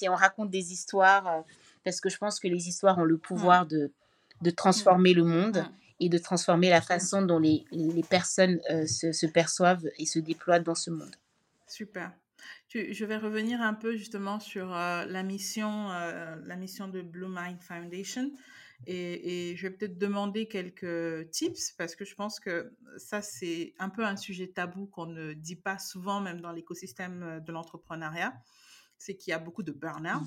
on raconte des histoires, parce que je pense que les histoires ont le pouvoir de, de transformer le monde et de transformer la façon dont les, les personnes se, se perçoivent et se déploient dans ce monde. Super je vais revenir un peu justement sur euh, la mission, euh, la mission de Blue Mind Foundation. Et, je vais peut-être demander quelques tips parce que je pense que ça, c'est un peu un sujet tabou qu'on ne dit pas souvent, même dans l'écosystème euh, de l'entrepreneuriat. C'est qu'il y a beaucoup de burn-out,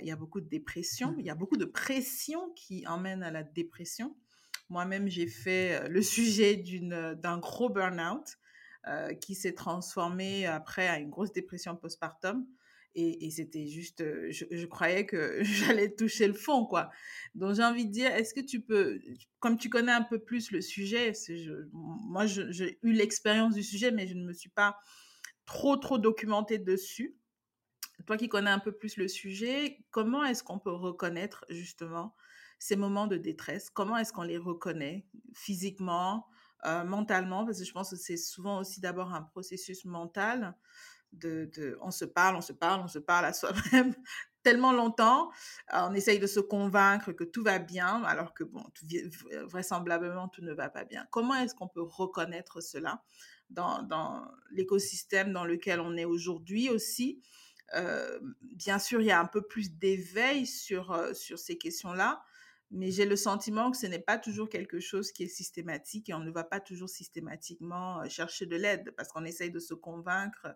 il y a beaucoup de dépression, il y a beaucoup de pression qui emmène à la dépression. Moi-même, j'ai fait le sujet d'un gros burn-out euh, qui s'est transformé après à une grosse dépression postpartum. Et, c'était juste, euh, je, croyais que j'allais toucher le fond, quoi. Donc j'ai envie de dire, est-ce que tu peux, comme tu connais un peu plus le sujet, je, moi j'ai eu l'expérience du sujet, mais je ne me suis pas trop, trop documentée dessus. Toi qui connais un peu plus le sujet, comment est-ce qu'on peut reconnaître justement ces moments de détresse? Comment est-ce qu'on les reconnaît physiquement euh, mentalement, parce que je pense que c'est souvent aussi d'abord un processus mental. De, de, on se parle, on se parle, on se parle à soi-même tellement longtemps. Euh, on essaye de se convaincre que tout va bien, alors que bon, vraisemblablement tout ne va pas bien. Comment est-ce qu'on peut reconnaître cela dans, dans l'écosystème dans lequel on est aujourd'hui aussi? Euh, Bien sûr, il y a un peu plus d'éveil sur, sur ces questions-là, mais j'ai le sentiment que ce n'est pas toujours quelque chose qui est systématique et on ne va pas toujours systématiquement euh, chercher de l'aide parce qu'on essaye de se convaincre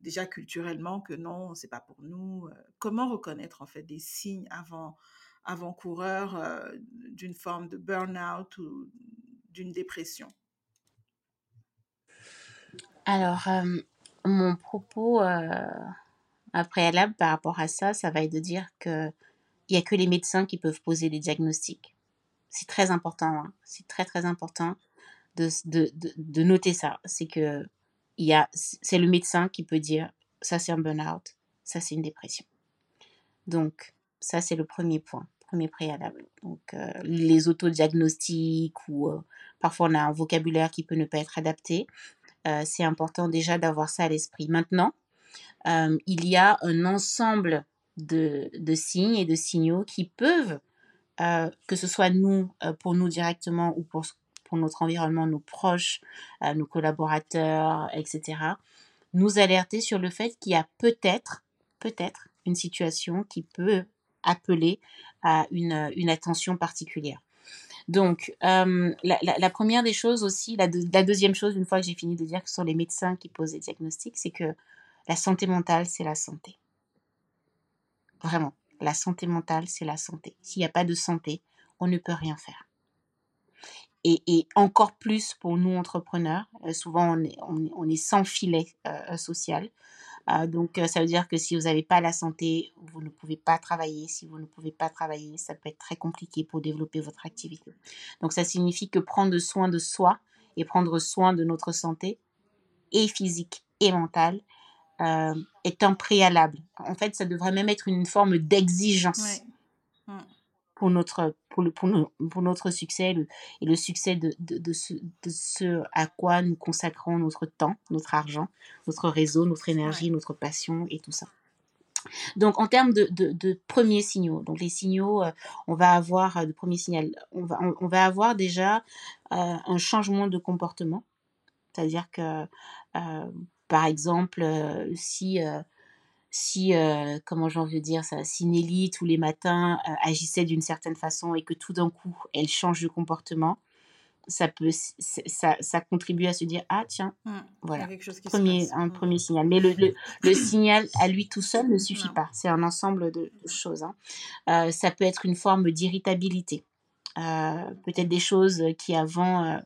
déjà culturellement que non, c'est pas pour nous. Euh. Comment reconnaître en fait des signes avant avant-coureurs euh, d'une forme de burn-out ou d'une dépression? Alors, mon propos préalable par rapport à ça, ça va être de dire que il n'y a que les médecins qui peuvent poser des diagnostics. C'est très important, hein. c'est très très important de, de, de, noter ça. C'est que c'est le médecin qui peut dire ça c'est un burn-out, ça c'est une dépression. Donc ça c'est le premier point, premier préalable. Donc euh, les autodiagnostics ou euh, parfois on a un vocabulaire qui peut ne pas être adapté. Euh, c'est important déjà d'avoir ça à l'esprit. Maintenant, il y a un ensemble de, signes et de signaux qui peuvent, euh, que ce soit nous, euh, pour nous directement ou pour, pour notre environnement, nos proches, euh, nos collaborateurs, etc., nous alerter sur le fait qu'il y a peut-être, peut-être, une situation qui peut appeler à une, une attention particulière. Donc, la, première des choses aussi, la, la deuxième chose, une fois que j'ai fini de dire que ce sont les médecins qui posent les diagnostics, c'est que la santé mentale, c'est la santé. Vraiment, la santé mentale, c'est la santé. S'il n'y a pas de santé, on ne peut rien faire. Et, encore plus pour nous entrepreneurs, euh, souvent on est, sans filet euh, social. Euh, donc ça veut dire que si vous n'avez pas la santé, vous ne pouvez pas travailler. Si vous ne pouvez pas travailler, ça peut être très compliqué pour développer votre activité. Donc ça signifie que prendre soin de soi et prendre soin de notre santé, et physique et mentale, euh, est un préalable. En fait, ça devrait même être une forme d'exigence pour, notre, pour, le, pour, pour notre succès et le succès de, de, de, ce, de, ce, à quoi nous consacrons notre temps, notre argent, notre réseau, notre énergie, notre passion et tout ça. Donc en termes de, de, de, premiers signaux, donc les signaux, euh, on va avoir euh, de premiers signaux, on va, on, va avoir déjà un changement de comportement, c'est-à-dire que par exemple, euh, si, euh, si euh, comment j'en veux dire ça, si Nelly tous les matins agissait d'une certaine façon et que tout d'un coup elle change de comportement, ça peut ça, ça contribue à se dire ah tiens mmh, voilà. premier un mmh. premier signal. Mais le, le, signal à lui tout seul ne suffit pas. C'est un ensemble de, choses hein. ça peut être une forme d'irritabilité. Peut-être des choses qui avant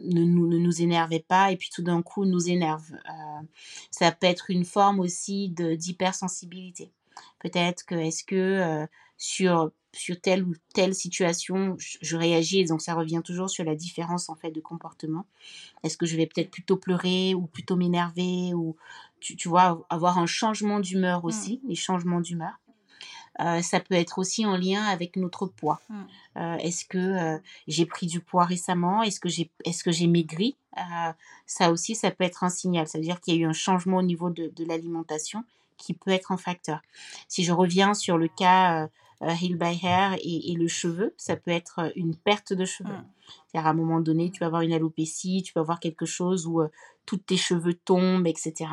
ne nous, ne nous énervait pas et puis tout d'un coup nous énerve. Euh, ça peut être une forme aussi d'hypersensibilité. Peut-être que est-ce que euh, sur, sur telle ou telle situation, je, réagis, donc ça revient toujours sur la différence en fait de comportement. Est-ce que je vais peut-être plutôt pleurer ou plutôt m'énerver ou tu, tu, vois avoir un changement d'humeur mmh. aussi, les changements d'humeur. Euh, ça peut être aussi en lien avec notre poids. Mm. Euh, est-ce que euh, j'ai pris du poids récemment? Est-ce que j'ai est-ce que j'ai maigri? Euh, Ça aussi, ça peut être un signal. Ça veut dire qu'il y a eu un changement au niveau de, de l'alimentation qui peut être un facteur. Si je reviens sur le cas euh, euh, Heal by Hair et, et le cheveu, ça peut être euh, une perte de cheveux. Mm. C'est-à-dire à un moment donné, tu vas avoir une alopécie, tu peux avoir quelque chose où euh, tous tes cheveux tombent, etc.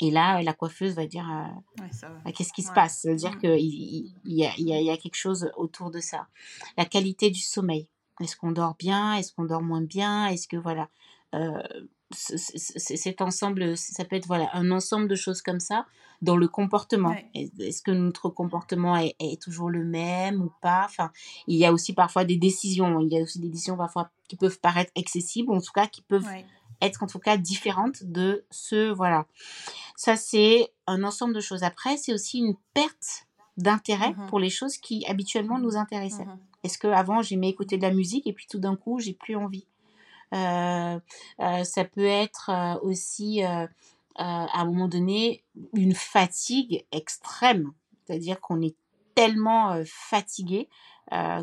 Et là, euh, la coiffeuse va dire euh, Ouais, bah, qu'est-ce qui se passe? Ça veut dire Mm. qu'il il, il y, a, il y quelque chose autour de ça. La qualité du sommeil. Est-ce qu'on dort bien? Est-ce qu'on dort moins bien? Est-ce que voilà, euh, cet ensemble, ça peut être voilà un ensemble de choses comme ça dans le comportement. Ouais. Est-ce que notre comportement est, est toujours le même ou pas? Enfin, il y a aussi parfois des décisions. Il y a aussi des décisions parfois qui peuvent paraître excessives, ou en tout cas qui peuvent. Être en tout cas différentes de ce voilà. Ça c'est un ensemble de choses. Après, c'est aussi une perte d'intérêt Mhm. pour les choses qui habituellement nous intéressaient. Mhm. Est-ce que avant j'aimais écouter de la musique et puis tout d'un coup j'ai plus envie? Euh, euh, Ça peut être euh, aussi à un moment donné une fatigue extrême, c'est-à-dire qu'on est tellement fatigué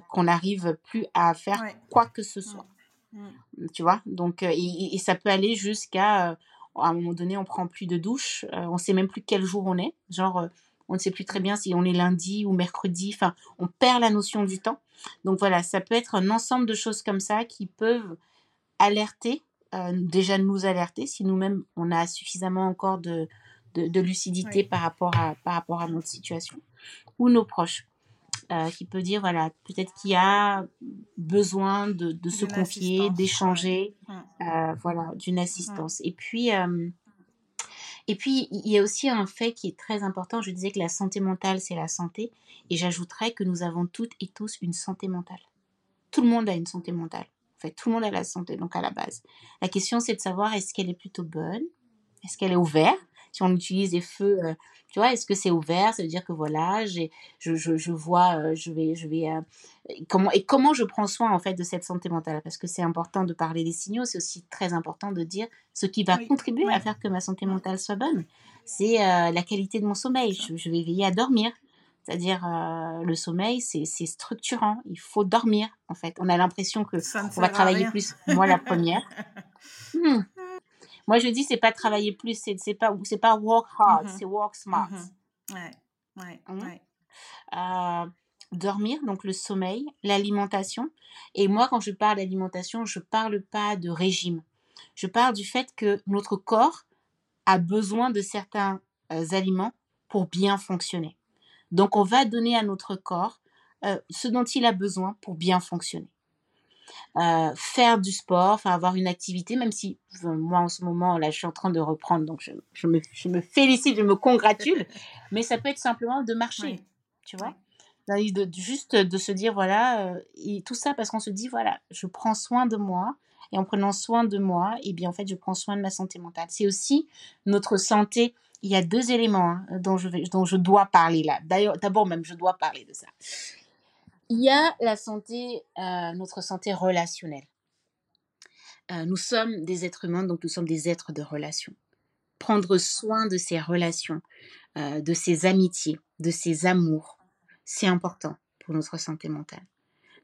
qu'on n'arrive plus à faire Ouais. quoi que ce soit Mm. tu vois? Donc et, et ça peut aller jusqu'à à un moment donné on prend plus de douche on sait même plus quel jour on est. Genre on ne sait plus très bien si on est lundi ou mercredi. Enfin on perd la notion du temps. Donc voilà ça peut être un ensemble de choses comme ça qui peuvent alerter euh, déjà nous alerter si nous-mêmes on a suffisamment encore de de, de lucidité par rapport à par rapport à notre situation ou nos proches euh, qui peut dire voilà peut-être qu'il y a besoin de, de se confier d'échanger. Mm. euh, voilà d'une assistance. Et puis euh, et puis il y a aussi un fait qui est très important. Je disais que la santé mentale c'est la santé. Et j'ajouterais que nous avons toutes et tous une santé mentale. Tout le monde a une santé mentale. En fait tout le monde a la santé donc à la base. La question c'est de savoir est-ce qu'elle est plutôt bonne? Est-ce qu'elle est ouverte? Si on utilise des feux euh, tu vois est-ce que c'est ouvert? Ça veut dire que voilà j'ai je, je, je vois euh, je vais je vais euh, comment et comment je prends soin en fait de cette santé mentale? Parce que c'est important de parler des signaux c'est aussi très important de dire ce qui va Oui, contribuer oui. à faire que ma santé mentale soit bonne. C'est la qualité de mon sommeil. Je, je vais veiller à dormir. C'est-à-dire euh, le sommeil c'est c'est structurant. Il faut dormir en fait. On a l'impression que on va travailler rien. plus moi la première. Hmm. Moi je dis c'est pas travailler plus c'est c'est pas c'est pas work hard Mhm. c'est work smart Mhm. Ouais. Ouais. Ouais. euh, dormir, donc le sommeil, l'alimentation. Et moi, quand je parle d'alimentation, je parle pas de régime. Je parle du fait que notre corps a besoin de certains euh, aliments pour bien fonctionner. Donc, on va donner à notre corps euh, ce dont il a besoin pour bien fonctionner. Euh, faire du sport, enfin avoir une activité, même si moi en ce moment là je suis en train de reprendre, donc je, je me, je me félicite, je me congratule, mais ça peut être simplement de marcher Ouais. tu vois? C'est-à-dire de, de- juste de se dire voilà euh, et tout ça parce qu'on se dit voilà je prends soin de moi et en prenant soin de moi et bien en fait je prends soin de ma santé mentale. C'est aussi notre santé. Il y a deux éléments hein, dont je vais dont je dois parler là. D'ailleurs d'abord même je dois parler de ça il y a la santé euh, notre santé relationnelle Euh, nous sommes des êtres humains donc nous sommes des êtres de relation prendre soin de ses relations euh, de ses amitiés de ses amours c'est important pour notre santé mentale.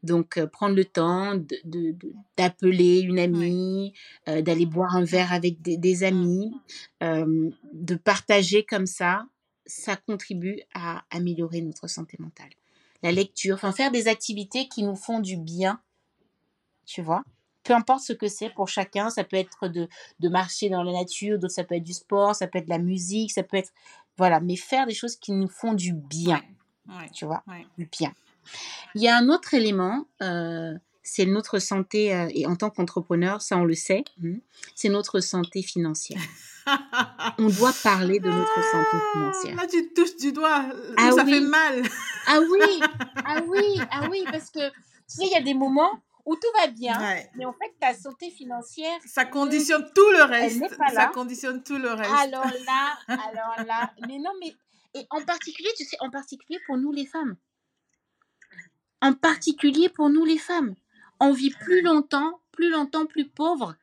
Donc, euh, prendre le temps d'appeler une amie, euh, d'aller boire un verre avec des, des amis, euh, de partager comme ça, ça contribue à améliorer notre santé mentale. La lecture, enfin faire des activités qui nous font du bien, tu vois. Peu importe ce que c'est pour chacun, ça peut être de, de marcher dans la nature, d'autres ça peut être du sport, ça peut être de la musique, ça peut être... Voilà, mais faire des choses qui nous font du bien, Ouais. Tu vois Ouais. du bien. Il y a un autre élément, euh, c'est notre santé, euh, et en tant qu'entrepreneur, ça on le sait, hein, c'est notre santé financière. On doit parler de notre santé financière. Là, tu touches du doigt. Ah ça oui. fait mal. Ah oui, ah oui, ah oui, parce que tu sais, il y a des moments où tout va bien, Ouais. mais en fait, ta santé financière, Ça conditionne tout le reste. pas Ça conditionne tout le reste. alors là, alors là, mais non, mais, et en particulier, tu sais, en particulier pour nous les femmes. En particulier pour nous les femmes. On vit plus longtemps, plus longtemps, plus pauvre.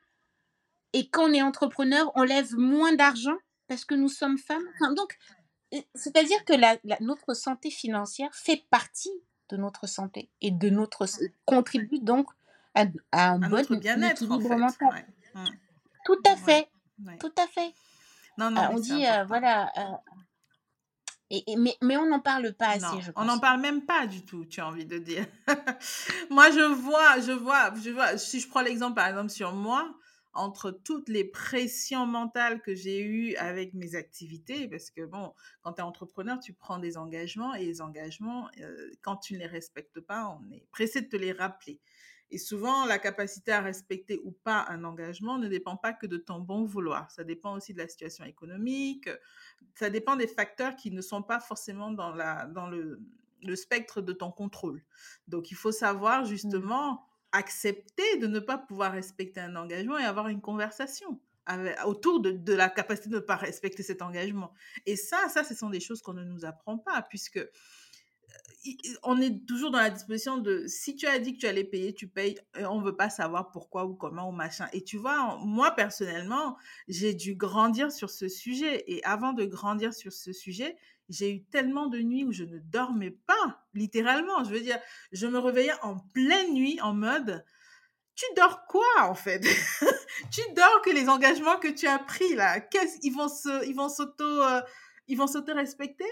Et quand on est entrepreneur, on lève moins d'argent parce que nous sommes femmes. Enfin, donc, c'est-à-dire que la, notre santé financière fait partie de notre santé et de notre contribue donc à, un bon équilibre mental. Mmh. Tout à fait, tout à fait. Non, non, on dit, euh, voilà, euh, et, mais, mais, on n'en parle pas assez, je pense. On n'en parle même pas du tout, tu as envie de dire. moi, je vois, je vois, je vois, si je prends l'exemple, par exemple, sur moi, entre toutes les pressions mentales que j'ai eues avec mes activités, parce que bon, quand tu es entrepreneur, tu prends des engagements et les engagements, euh, quand tu ne les respectes pas, on est pressé de te les rappeler. Et souvent, la capacité à respecter ou pas un engagement ne dépend pas que de ton bon vouloir. Ça dépend aussi de la situation économique. Ça dépend des facteurs qui ne sont pas forcément dans, la, dans le, le spectre de ton contrôle. Donc, il faut savoir mmh. justement accepter de ne pas pouvoir respecter un engagement et avoir une conversation autour de, de, la capacité de ne pas respecter cet engagement. Et ça, ça, ce sont des choses qu'on ne nous apprend pas, puisque on est toujours dans la disposition de si tu as dit que tu allais payer, tu payes. on ne veut pas savoir pourquoi ou comment ou machin. Et tu vois, moi personnellement, j'ai dû grandir sur ce sujet. Et avant de grandir sur ce sujet, j'ai eu tellement de nuits où je ne dormais pas, littéralement. Je veux dire, je me réveillais en pleine nuit en mode, tu dors quoi en fait? Tu dors que les engagements que tu as pris là, qu'est-ce ils vont se, ils vont s'auto, euh, ils vont s'auto respecter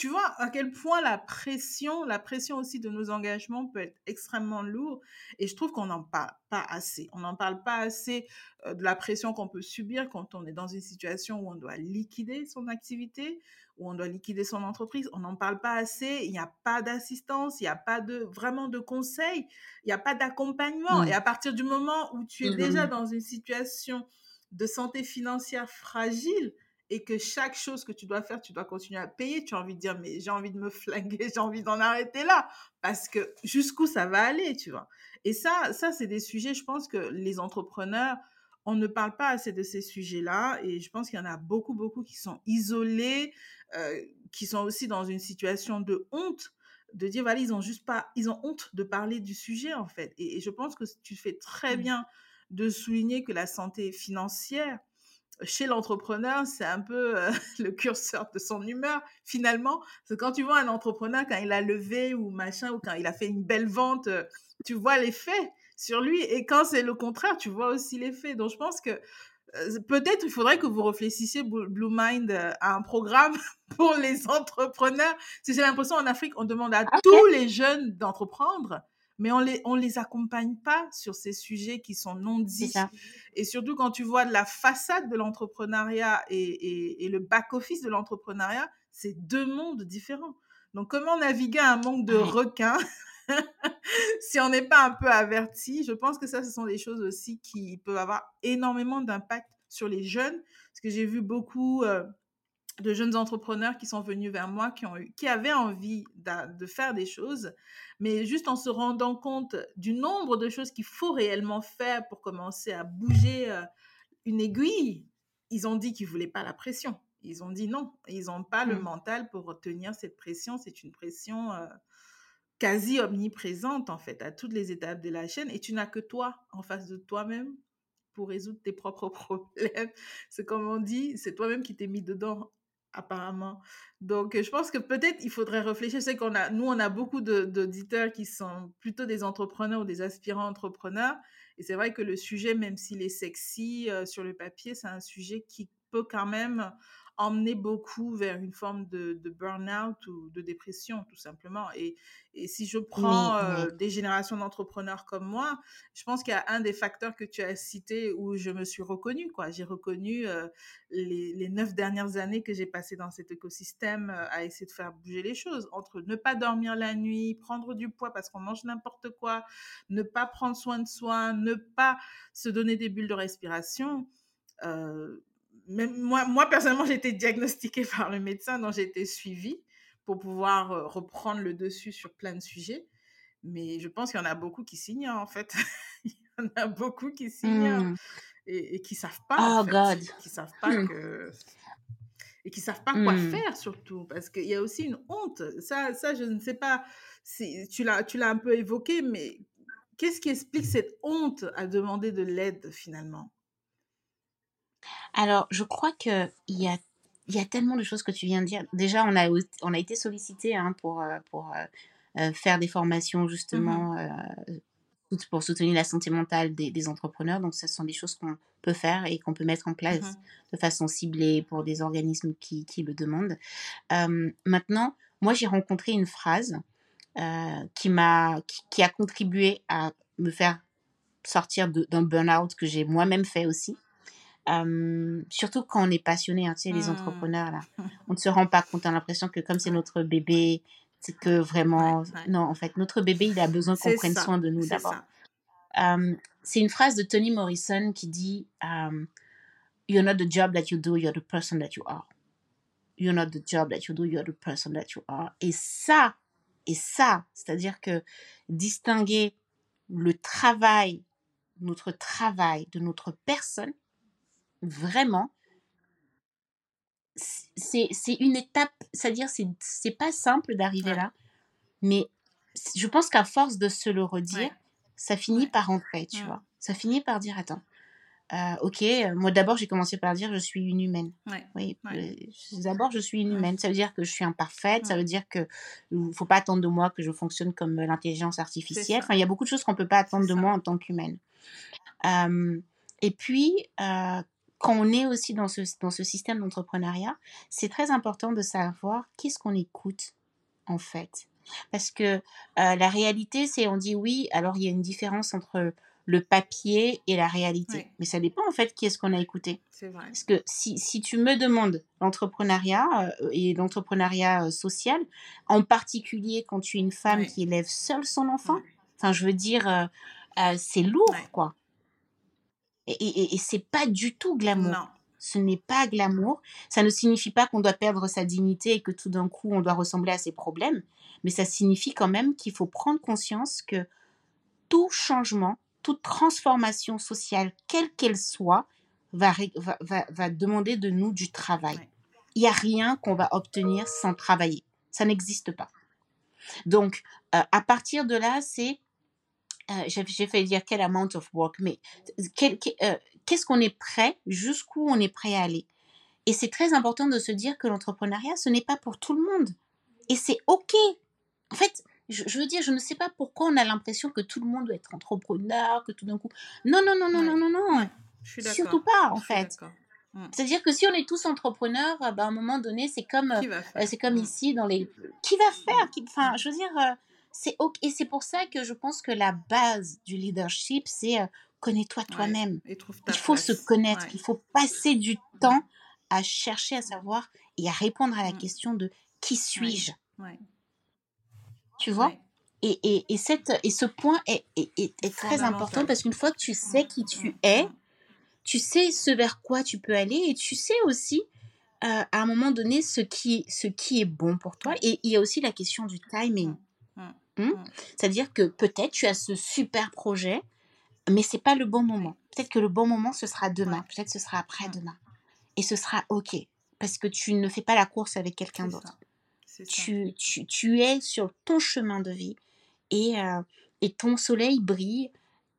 tu vois à quel point la pression, la pression aussi de nos engagements peut être extrêmement lourde. Et je trouve qu'on n'en parle pas assez. On n'en parle pas assez euh, de la pression qu'on peut subir quand on est dans une situation où on doit liquider son activité, où on doit liquider son entreprise. On n'en parle pas assez. Il n'y a pas d'assistance, il n'y a pas de vraiment de conseils, il n'y a pas d'accompagnement. Et à partir du moment où tu es déjà mmh dans une situation de santé financière fragile, et que chaque chose que tu dois faire, tu dois continuer à payer, tu as envie de dire, mais j'ai envie de me flinguer, j'ai envie d'en arrêter là, parce que jusqu'où ça va aller, tu vois. Et ça, ça c'est des sujets, je pense que les entrepreneurs, on ne parle pas assez de ces sujets-là, et je pense qu'il y en a beaucoup, beaucoup qui sont isolés, euh, qui sont aussi dans une situation de honte, de dire, voilà, ils ont juste pas, ils ont honte de parler du sujet, en fait. Et, et je pense que tu fais très mmh. bien de souligner que la santé financière, chez l'entrepreneur, c'est un peu euh, le curseur de son humeur, finalement. Parce que quand tu vois un entrepreneur, quand il a levé ou machin, ou quand il a fait une belle vente, euh, tu vois l'effet sur lui. Et quand c'est le contraire, tu vois aussi l'effet. Donc, je pense que euh, peut-être il faudrait que vous réfléchissiez, Blue Mind, à un programme pour les entrepreneurs. Parce que j'ai l'impression en Afrique, on demande à tous les jeunes d'entreprendre mais on les, on les accompagne pas sur ces sujets qui sont non dits. Et surtout quand tu vois la façade de l'entrepreneuriat et, et, le back-office de l'entrepreneuriat, c'est deux mondes différents. Donc, comment naviguer un monde de requins si on n'est pas un peu averti? Je pense que ça, ce sont des choses aussi qui peuvent avoir énormément d'impact sur les jeunes. Parce que j'ai vu beaucoup... Euh, de jeunes entrepreneurs qui sont venus vers moi, qui, ont eu, qui avaient envie de, faire des choses, mais juste en se rendant compte du nombre de choses qu'il faut réellement faire pour commencer à bouger euh, une aiguille, ils ont dit qu'ils ne voulaient pas la pression. Ils ont dit non, ils n'ont pas le mmh. mental pour retenir cette pression. C'est une pression euh, quasi omniprésente, en fait, à toutes les étapes de la chaîne. Et tu n'as que toi en face de toi-même pour résoudre tes propres problèmes. C'est comme on dit, c'est toi-même qui t'es mis dedans apparemment. Donc, je pense que peut-être il faudrait réfléchir. Sais qu'on a, nous, on a beaucoup d'auditeurs qui sont plutôt des entrepreneurs ou des aspirants entrepreneurs. Et c'est vrai que le sujet, même s'il est sexy euh, sur le papier, c'est un sujet qui peut quand même emmener beaucoup vers une forme de, de burn-out ou de dépression, tout simplement. Et, et si je prends euh, des générations d'entrepreneurs comme moi, je pense qu'il y a un des facteurs que tu as cité où je me suis reconnue. Quoi. J'ai reconnu euh, les, les, neuf dernières années que j'ai passées dans cet écosystème euh, à essayer de faire bouger les choses. Entre ne pas dormir la nuit, prendre du poids parce qu'on mange n'importe quoi, ne pas prendre soin de soi, ne pas se donner des bulles de respiration. Euh, moi, moi, personnellement, j'ai été diagnostiquée par le médecin, dont j'ai été suivie pour pouvoir euh, reprendre le dessus sur plein de sujets. Mais je pense qu'il y en a beaucoup qui s'ignorent, en fait. Il y en a beaucoup qui s'ignorent mmh. et, et, qui savent pas. Oh, en fait, God. Qui savent pas mmh. que. Et qui savent pas quoi mmh. faire, surtout. Parce qu'il y a aussi une honte. Ça, ça je ne sais pas si tu l'as un peu évoqué, mais qu'est-ce qui explique cette honte à demander de l'aide, finalement? Alors, je crois qu'il y a il y a tellement de choses que tu viens de dire. Déjà, on a, on a été sollicité hein, pour, euh, pour faire des formations Mmh justement pour soutenir la santé mentale des, des entrepreneurs. Donc, ce sont des choses qu'on peut faire et qu'on peut mettre en place Mmh de façon ciblée pour des organismes qui, qui le demandent. Euh, maintenant, moi, j'ai rencontré une phrase euh, qui m'a, qui, qui a contribué à me faire sortir d'un burn-out que j'ai moi-même fait aussi. Euh, surtout quand on est passionné, hein, tu sais, les Mmh. entrepreneurs, là, on ne se rend pas compte, on a l'impression que comme c'est notre bébé, c'est que vraiment... Ouais, ouais. Non, en fait, notre bébé, il a besoin qu'on prenne ça, soin de nous d'abord. c'est une phrase de Toni Morrison qui dit um, You're not the job that you do, you're the person that you are. You're not the job that you do, you're the person that you are. Et ça, et ça, c'est-à-dire que distinguer le travail, notre travail de notre personne, vraiment, c'est une étape, c'est-à-dire c'est pas simple d'arriver Ouais. là, mais je pense qu'à force de se le redire, Ouais. ça finit Ouais. par rentrer, tu Mm. vois. Ça finit par dire, attends, euh, ok, moi d'abord j'ai commencé par dire je suis une humaine. Oui, d'abord je suis une humaine. Ça veut dire que je suis imparfaite, ça veut dire que faut pas attendre de moi que je fonctionne comme l'intelligence artificielle. Enfin, il y a beaucoup de choses qu'on peut pas attendre de ça. moi en tant qu'humaine. Euh, et puis, euh, quand on est aussi dans ce, dans ce système d'entrepreneuriat, c'est très important de savoir qu'est-ce qu'on écoute, en fait. Parce que euh, la réalité, c'est on dit oui, alors il y a une différence entre le papier et la réalité. Mais ça dépend, en fait, qui est-ce qu'on a écouté. C'est vrai. Parce que si, si tu me demandes l'entrepreneuriat euh, et l'entrepreneuriat euh, social, en particulier quand tu es une femme qui élève seule son enfant, enfin, je veux dire, c'est lourd, quoi. Et, et, et c'est pas du tout glamour. Non. Ce n'est pas glamour. Ça ne signifie pas qu'on doit perdre sa dignité et que tout d'un coup on doit ressembler à ses problèmes. Mais ça signifie quand même qu'il faut prendre conscience que tout changement, toute transformation sociale, quelle qu'elle soit, va, va, va, va demander de nous du travail. Ouais. Il n'y a rien qu'on va obtenir sans travailler. Ça n'existe pas. Donc, euh, à partir de là, c'est euh, j'ai failli dire quel amount of work, mais euh, qu'est-ce qu'on est prêt, jusqu'où on est prêt à aller? Et c'est très important de se dire que l'entrepreneuriat, ce n'est pas pour tout le monde. Et c'est OK. En fait, je, je veux dire, je ne sais pas pourquoi on a l'impression que tout le monde doit être entrepreneur, que tout d'un coup... Non, non, non, non, Ouais. non, non, non. Je suis d'accord. Surtout pas, en Je fait. Mm. C'est-à-dire que si on est tous entrepreneurs, ben, à un moment donné, c'est comme... euh, c'est comme Mm. ici dans les. Qui va faire? Qui... Enfin, je veux dire, c'est ok. Et c'est pour ça que je pense que la base du leadership, c'est euh, connais-toi toi-même. Il faut se connaître. Ouais. Il faut passer du temps à chercher à savoir et à répondre à la Mm. question de qui suis-je? Ouais. Tu vois? Et, et, et, cette, et ce point est, est, est, est très important parce qu'une fois que tu sais qui tu Mm. es, tu sais ce vers quoi tu peux aller et tu sais aussi euh, à un moment donné ce qui, ce qui est bon pour toi. Et il y a aussi la question du timing. Mm. C'est-à-dire que peut-être tu as ce super projet, mais c'est pas le bon moment. Peut-être que le bon moment ce sera demain, peut-être ce sera après-demain. Et ce sera OK parce que tu ne fais pas la course avec quelqu'un d'autre. Tu, tu, tu es sur ton chemin de vie et, euh, et ton soleil brille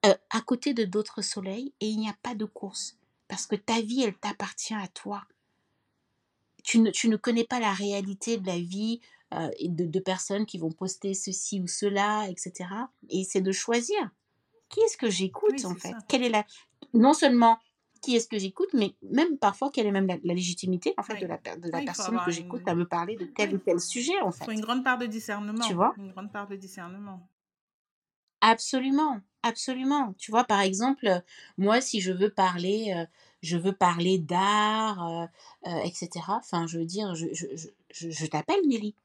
euh, à côté de d'autres soleils et il n'y a pas de course parce que ta vie, elle t'appartient à toi. Tu ne, tu ne connais pas la réalité de la vie euh, de, de personnes qui vont poster ceci ou cela, etc. Et c'est de choisir qui est-ce que j'écoute Oui, en fait? ça. Quelle est la non seulement qui est-ce que j'écoute, mais même parfois quelle est même la, la légitimité en fait Oui. de la, per- de la Oui, il faut personne que j'écoute une- à me parler de tel ou tel sujet en Il fait. faut une grande part de discernement. Tu vois? Une grande part de discernement. Absolument, absolument. Tu vois, par exemple, moi, si je veux parler, euh, je veux parler d'art, euh, euh, etc. Enfin, je veux dire, je, je, je- je t'appelle Nelly.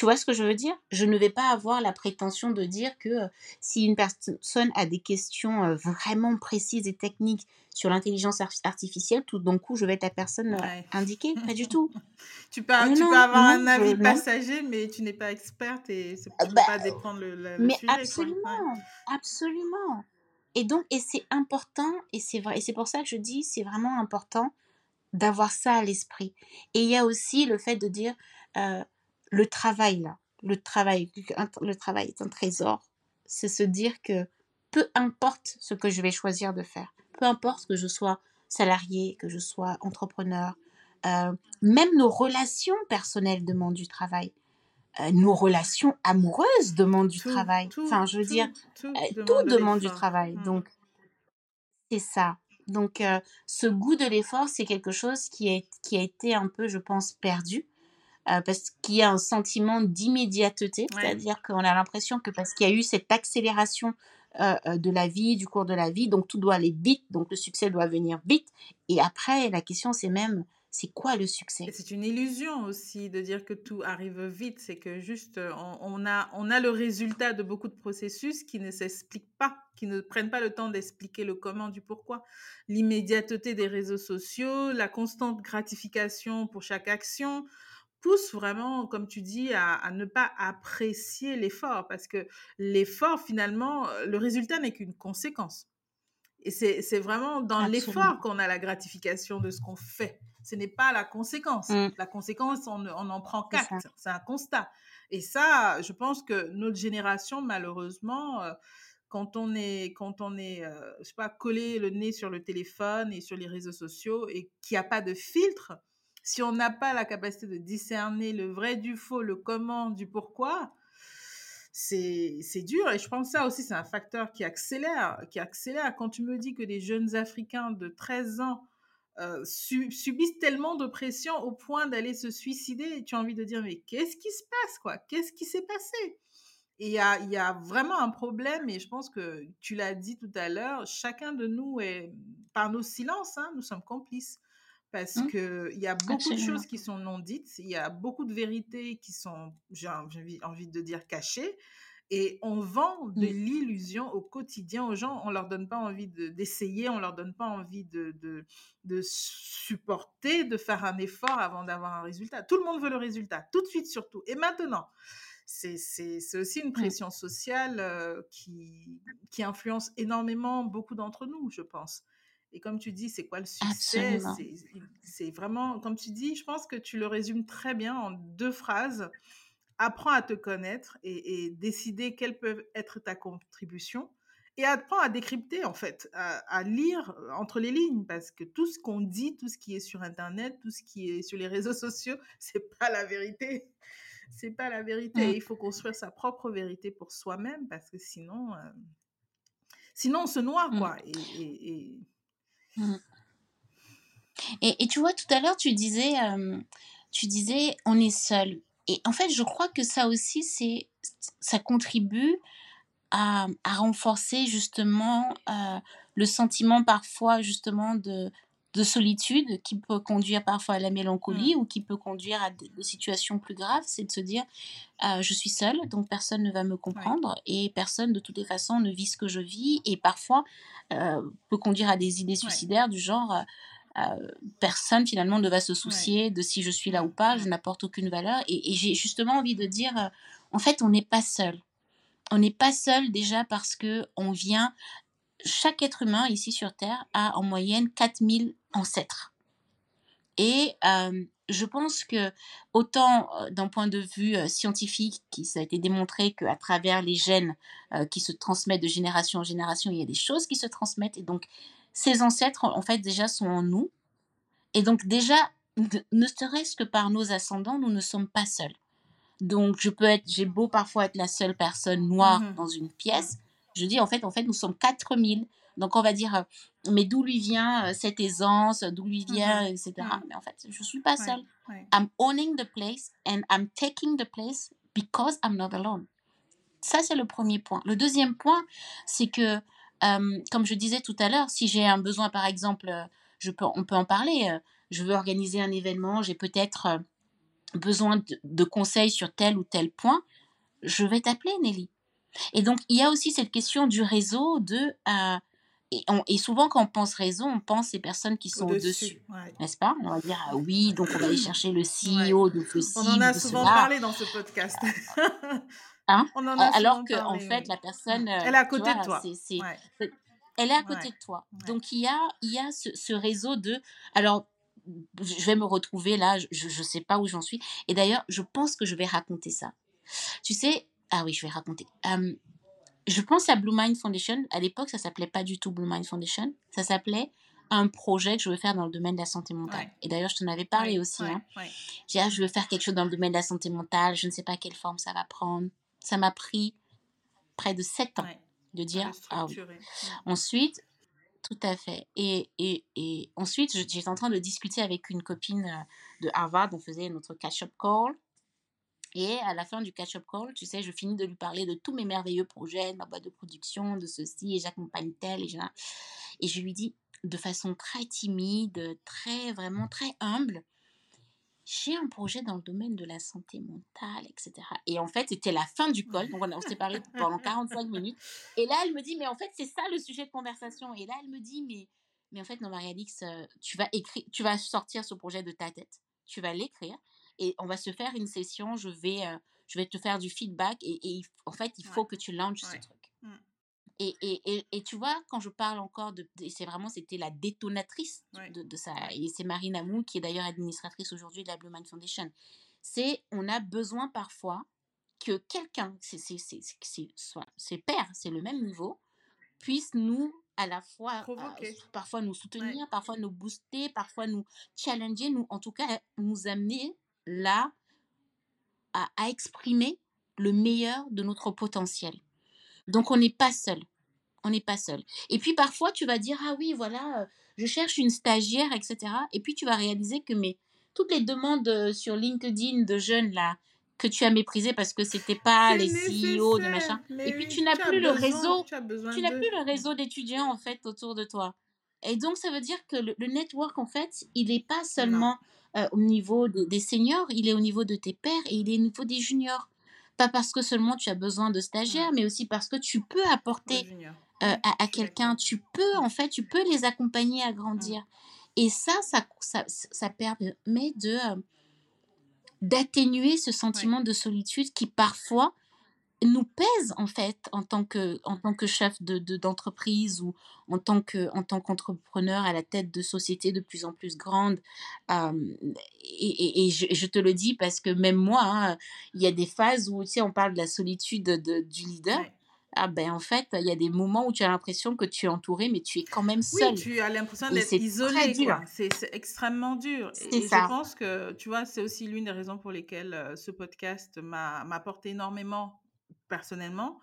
Tu vois ce que je veux dire? Je ne vais pas avoir la prétention de dire que euh, si une personne a des questions euh, vraiment précises et techniques sur l'intelligence ar- artificielle, tout d'un coup, je vais être la personne euh, Ouais. indiquée. Pas du tout. Tu peux, tu non, peux avoir non, un avis je- passager, mais tu n'es pas experte et c'est- ne peux bah, pas déprendre le, le- Mais sujet. absolument, Ouais. absolument. Et donc, et c'est important, et c'est vrai, et c'est pour ça que je dis, c'est vraiment important d'avoir ça à l'esprit. Et il y a aussi le fait de dire, euh, le travail là, le travail, le travail est un trésor. C'est se dire que peu importe ce que je vais choisir de faire, peu importe que je sois salarié, que je sois entrepreneur, Euh, même nos relations personnelles demandent du travail. Euh, nos relations amoureuses demandent du travail. enfin, je veux dire, tout, euh, demande, du travail. Mmh. Donc, c'est ça. Donc, ce goût de l'effort, c'est quelque chose qui a été un peu, je pense, perdu. Parce qu'il y a un sentiment d'immédiateté, c'est-à-dire qu'on a l'impression que parce qu'il y a eu cette accélération de la vie, du cours de la vie, donc tout doit aller vite, donc le succès doit venir vite. Et après, la question, c'est même c'est quoi le succès? C'est une illusion aussi de dire que tout arrive vite. C'est que juste, euh, on, a, on a le résultat de beaucoup de processus qui ne s'expliquent pas, qui ne prennent pas le temps d'expliquer le comment du pourquoi. L'immédiateté des réseaux sociaux, la constante gratification pour chaque action pousse vraiment, comme tu dis, à, ne pas apprécier l'effort parce que l'effort, finalement, le résultat n'est qu'une conséquence. Et c'est vraiment dans l'effort qu'on a la gratification de ce qu'on fait ce n'est pas la conséquence. Mmh. La conséquence, on, en prend quatre. C'est un constat. Et ça, je pense que notre génération, malheureusement, euh, quand on est, quand on est, euh, je sais pas, collé le nez sur le téléphone et sur les réseaux sociaux et qu'il n'y a pas de filtre, si on n'a pas la capacité de discerner le vrai du faux, le comment du pourquoi, c'est dur. Et je pense que ça aussi, c'est un facteur qui accélère, qui accélère. Quand tu me dis que des jeunes Africains de 13 ans euh, subissent tellement de pression au point d'aller se suicider tu as envie de dire mais qu'est-ce qui se passe quoi? Qu'est-ce qui s'est passé? Il y a, y a, vraiment un problème et je pense que tu l'as dit tout à l'heure, chacun de nous est, par nos silences, hein, nous sommes complices parce mmh. qu'il y a beaucoup de choses qui sont non dites, il y a beaucoup de vérités qui sont, j'ai envie de dire, cachées. Et on vend de mmh. l'illusion au quotidien aux gens. On leur donne pas envie d'essayer, on leur donne pas envie de, de, de, supporter, de faire un effort avant d'avoir un résultat. Tout le monde veut le résultat, tout de suite surtout. Et maintenant, c'est aussi une mmh. pression sociale euh, qui, qui influence énormément beaucoup d'entre nous, je pense. Et comme tu dis, c'est quoi le succès? C'est vraiment, comme tu dis, je pense que tu le résumes très bien en deux phrases apprends à te connaître et, décider quelle peut être ta contribution et apprends à décrypter en fait, à, lire entre les lignes parce que tout ce qu'on dit, tout ce qui est sur internet, tout ce qui est sur les réseaux sociaux, c'est pas la vérité. C'est pas la vérité. Mmh. Il faut construire sa propre vérité pour soi-même parce que sinon, euh, sinon on se noie mmh. quoi. Mmh. Et, et, tu vois, tout à l'heure, tu disais, euh, tu disais, on est seul. Et en fait, je crois que ça aussi, c'est, ça contribue à, à renforcer justement euh, le sentiment parfois justement de, de solitude qui peut conduire parfois à la mélancolie mmh. ou qui peut conduire à des, situations plus graves, c'est de se dire euh, je suis seule, donc personne ne va me comprendre et personne de toutes les façons ne vit ce que je vis et parfois euh, peut conduire à des idées suicidaires du genre euh, personne finalement ne va se soucier de si je suis là ou pas, je n'apporte aucune valeur. Et, j'ai justement envie de dire, en fait, on n'est pas seul. On n'est pas seul déjà parce que on vient, chaque être humain ici sur Terre a en moyenne 4000 ancêtres. Et euh, je pense que autant d'un point de vue scientifique, qui ça a été démontré qu'à travers les gènes qui se transmettent de génération en génération, il y a des choses qui se transmettent. Et donc, ces ancêtres, en fait, déjà sont en nous. Et donc, déjà, ne serait-ce que par nos ascendants, nous ne sommes pas seuls. Donc, je peux être, j'ai beau parfois être la seule personne noire mmh dans une pièce. Je dis, en fait, en fait, nous sommes 4000. Donc, on va dire, euh, mais d'où lui vient euh, cette aisance, d'où lui mmh vient, etc. Mais en fait, je ne suis pas seule. I'm owning the place and I'm taking the place because I'm not alone. Ça, c'est le premier point. Le deuxième point, c'est que comme je disais tout à l'heure, si j'ai un besoin, par exemple, euh, je peux, on peut en parler, je veux organiser un événement, j'ai peut-être besoin de, conseils sur tel ou tel point, je vais t'appeler, Nelly. Et donc, il y a aussi cette question du réseau, de... et, souvent, quand on pense réseau, on pense ces personnes qui sont au-dessus, n'est-ce pas? On va dire, ah oui, donc on va aller chercher le CEO de ceci. On en a souvent parlé dans ce podcast. Hein? Alors que en fait la personne elle est à côté de toi. elle est à côté de toi. Donc il y a il y a ce, réseau de alors je vais me retrouver là je ne sais pas où j'en suis. Et d'ailleurs je pense que je vais raconter ça. Tu sais ah oui je vais raconter je pense à Blue Mind Foundation à l'époque ça s'appelait pas du tout Blue Mind Foundation ça s'appelait un projet que je veux faire dans le domaine de la santé mentale. Ouais. Et d'ailleurs, je t'en avais parlé Ouais, aussi. ouais, Hein. J'ai dit, ah, je veux faire quelque chose dans le domaine de la santé mentale, je ne sais pas quelle forme ça va prendre. Ça m'a pris près de sept ans de dire, ah oui. Ensuite, tout à fait. Et, et, et ensuite, j'étais en train de discuter avec une copine euh, de Harvard, on faisait notre catch-up call. Et à la fin du catch-up call, tu sais, je finis de lui parler de tous mes merveilleux projets, de ma boîte de production, de ceci, et j'accompagne tel, et, je- et je lui dis de façon très timide, très, vraiment très humble, j'ai un projet dans le domaine de la santé mentale, etc. Et en fait, c'était la fin du call, donc on, on s'est parlé pendant 45 minutes. Et là, elle me dit, mais en fait, c'est ça le sujet de conversation. Et là, elle me dit, mais, mais en fait, non, Marie-Alix, euh, tu vas écrire, tu vas sortir ce projet de ta tête, tu vas l'écrire, et on va se faire une session, je vais, euh, je vais te faire du feedback, et, en fait, il faut Ouais. que tu lances ce truc. Mm. Et, et, et, tu vois, quand je parle encore de. de- c'est vraiment, c'était la détonatrice de- Ouais. de, de ça. Et c'est Marine Amou, qui est d'ailleurs administratrice aujourd'hui de la Blue Mind Foundation. C'est, on a besoin parfois que quelqu'un, ses pairs, c'est le même niveau, puisse nous, à la fois, euh, parfois nous soutenir, Ouais. parfois nous booster, parfois nous challenger, nous, en tout cas, nous amener là à, à exprimer le meilleur de notre potentiel. Donc on n'est pas seul. On n'est pas seul. Et puis parfois tu vas dire ah oui voilà euh, je cherche une stagiaire etc. Et puis tu vas réaliser que mais toutes les demandes euh, sur LinkedIn de jeunes là que tu as méprisées parce que c'était pas les CEO de nécessaire. machin. Et puis oui, tu n'as plus le réseau. tu n'as plus le réseau d'étudiants en fait autour de toi. Et donc ça veut dire que le, le network en fait il n'est pas Non. Euh, au niveau des, des seniors, il est au niveau de tes pairs et il est au niveau des juniors. Pas parce que seulement tu as besoin de stagiaires, mais aussi parce que tu peux apporter euh, à, quelqu'un, tu peux en fait, tu peux les accompagner à Mm. grandir. Et ça, ça, ça, ça permet de euh, d'atténuer ce Ouais. sentiment de solitude qui parfois nous pèse en fait en tant que en tant que chef de de- d'entreprise ou en tant que en tant qu'entrepreneur à la tête de sociétés de plus en plus grandes Euh, et, et- et je, je te le dis parce que même moi hein, il y a des phases où tu sais on parle de la solitude de- du leader Ouais. ah ben en fait il y a des moments où tu as l'impression que tu es entouré mais tu es quand même Oui, seul tu as l'impression d'être isolé. C'est c'est extrêmement dur. c'est Et, et je ça pense que, tu vois, c'est aussi l'une des raisons pour lesquelles ce podcast m'a m'a apporté énormément personnellement.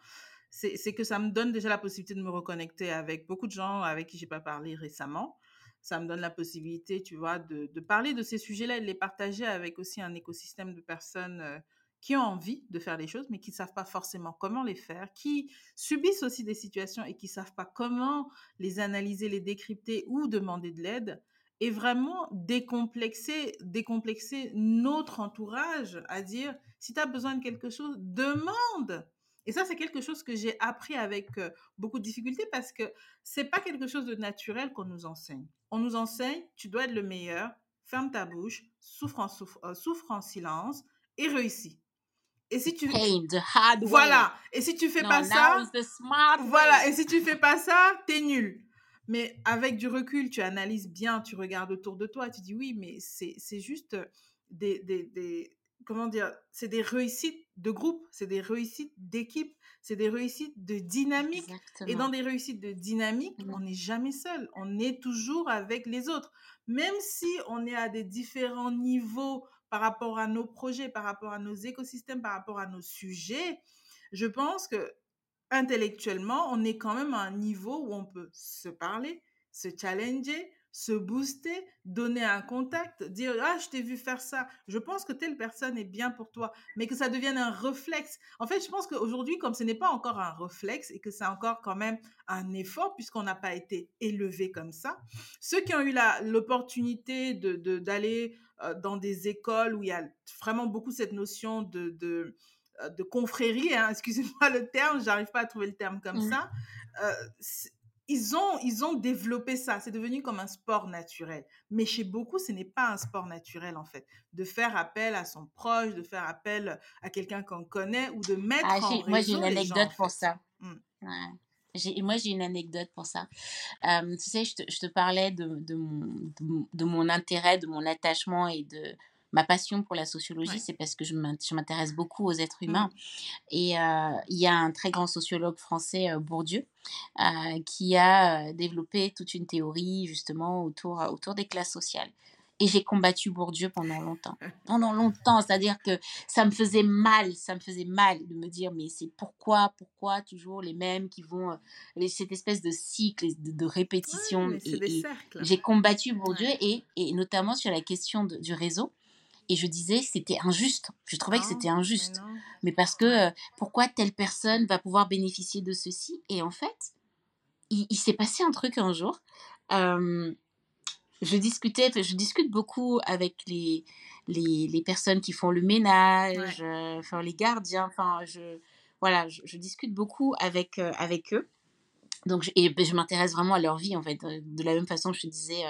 C'est que ça me donne déjà la possibilité de me reconnecter avec beaucoup de gens avec qui j'ai pas parlé récemment. Ça me donne la possibilité, tu vois, de, de parler de ces sujets-là et de les partager avec aussi un écosystème de personnes euh, qui ont envie de faire les choses, mais qui ne savent pas forcément comment les faire, qui subissent aussi des situations et qui ne savent pas comment les analyser, les décrypter ou demander de l'aide. Et vraiment décomplexer, décomplexer notre entourage à dire, si tu as besoin de quelque chose, demande. Et ça, c'est quelque chose que j'ai appris avec beaucoup de difficultés parce que c'est pas quelque chose de naturel qu'on nous enseigne. On nous enseigne, tu dois être le meilleur, ferme ta bouche, souffre en, souffre, euh, souffre en silence et réussis. Et si tu pain the hard way voilà, et si tu fais no pas ça, is the smart voilà, way et si tu fais pas ça, t'es nul. Mais avec du recul, tu analyses bien, tu regardes autour de toi, tu dis oui, mais c'est c'est juste des, des, des comment dire, c'est des réussites de groupe, c'est des réussites d'équipe, c'est des réussites de dynamique. Et dans des réussites de dynamique, Mm. on n'est jamais seul, on est toujours avec les autres. Même si on est à des différents niveaux par rapport à nos projets, par rapport à nos écosystèmes, par rapport à nos sujets, je pense que intellectuellement, on est quand même à un niveau où on peut se parler, se challenger, se booster, donner un contact, dire ah je t'ai vu faire ça, je pense que telle personne est bien pour toi, mais que ça devienne un réflexe. En fait, je pense qu'aujourd'hui, comme ce n'est pas encore un réflexe et que c'est encore quand même un effort puisqu'on n'a pas été élevé comme ça, ceux qui ont eu l'opportunité de d'aller euh, dans des écoles où il y a vraiment beaucoup cette notion de, de euh, de confrérie, hein, excusez-moi le terme, j'arrive pas à trouver le terme comme Mhm. ça. euh, ils ont, ils ont développé ça, c'est devenu comme un sport naturel. Mais chez beaucoup, ce n'est pas un sport naturel en fait. De faire appel à son proche, de faire appel à quelqu'un qu'on connaît ou de mettre Ah, en moi, j'ai une gens, anecdote en pour fait. ça. Mm. Ouais. J'ai- moi, j'ai une anecdote pour ça. Euh, tu sais, je te, je te parlais de, de, mon, de, mon- de mon intérêt, de mon attachement et de ma passion pour la sociologie, c'est parce que je m'intéresse beaucoup aux êtres mmh. humains. Et il y a un très grand sociologue français, Bourdieu, qui a développé toute une théorie justement autour, autour des classes sociales. Et j'ai combattu Bourdieu pendant longtemps. Pendant longtemps, c'est-à-dire que ça me faisait mal, ça me faisait mal de me dire, mais c'est pourquoi, pourquoi toujours les mêmes qui vont, cette espèce de cycle, de, répétition. j'ai combattu Bourdieu et, et, notamment sur la question du réseau. Et je disais c'était injuste. Je trouvais que c'était injuste. Mais, parce que euh, pourquoi telle personne va pouvoir bénéficier de ceci? Et en fait, il, s'est passé un truc un jour. Euh, je discutais, je discute beaucoup avec les, les, les, personnes qui font le ménage, euh, enfin les gardiens, enfin je voilà, je, discute beaucoup avec euh, avec eux. Donc je, et ben, je m'intéresse vraiment à leur vie en fait. Euh, de la même façon, je te disais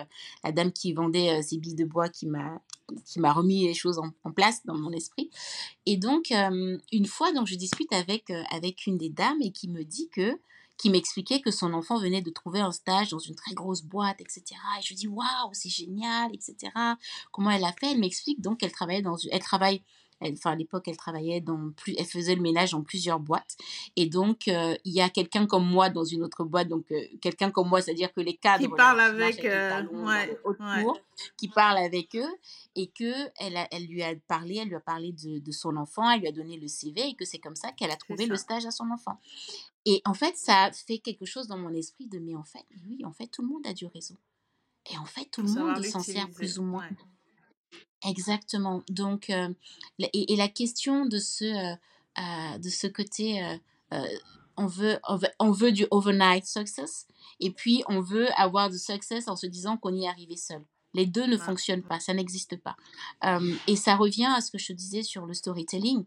la dame qui vendait ses billes de bois qui m'a qui m'a remis les choses en, place dans mon esprit. Et donc une fois, donc je discute avec avec une des dames et qui me dit que qui m'expliquait que son enfant venait de trouver un stage dans une très grosse boîte, etc. Et je dis waouh, c'est génial, etc. Comment elle a fait? Elle m'explique donc qu'elle travaillait dans, elle travaille enfin à l'époque elle travaillait dans plus elle faisait le ménage dans plusieurs boîtes et donc euh, il y a quelqu'un comme moi dans une autre boîte donc euh, quelqu'un comme moi c'est à dire que les cadres qui parle avec, autour qui parle avec eux et que elle, elle lui a parlé elle lui a parlé de, de, son enfant elle lui a donné le CV et que c'est comme ça qu'elle a trouvé le stage à son enfant et en fait, ça a fait quelque chose dans mon esprit de, mais en fait, oui, en fait, tout le monde a du réseau. Et en fait, tout le monde s'en sert plus ou moins. Exactement. Donc, euh, et, la question de ce, euh, euh, de ce côté, on, veut, on, veut, du overnight success, et puis on veut avoir du success en se disant qu'on y est arrivé seul. Les deux ne fonctionnent pas, ça n'existe pas. et ça revient à ce que je disais sur le storytelling.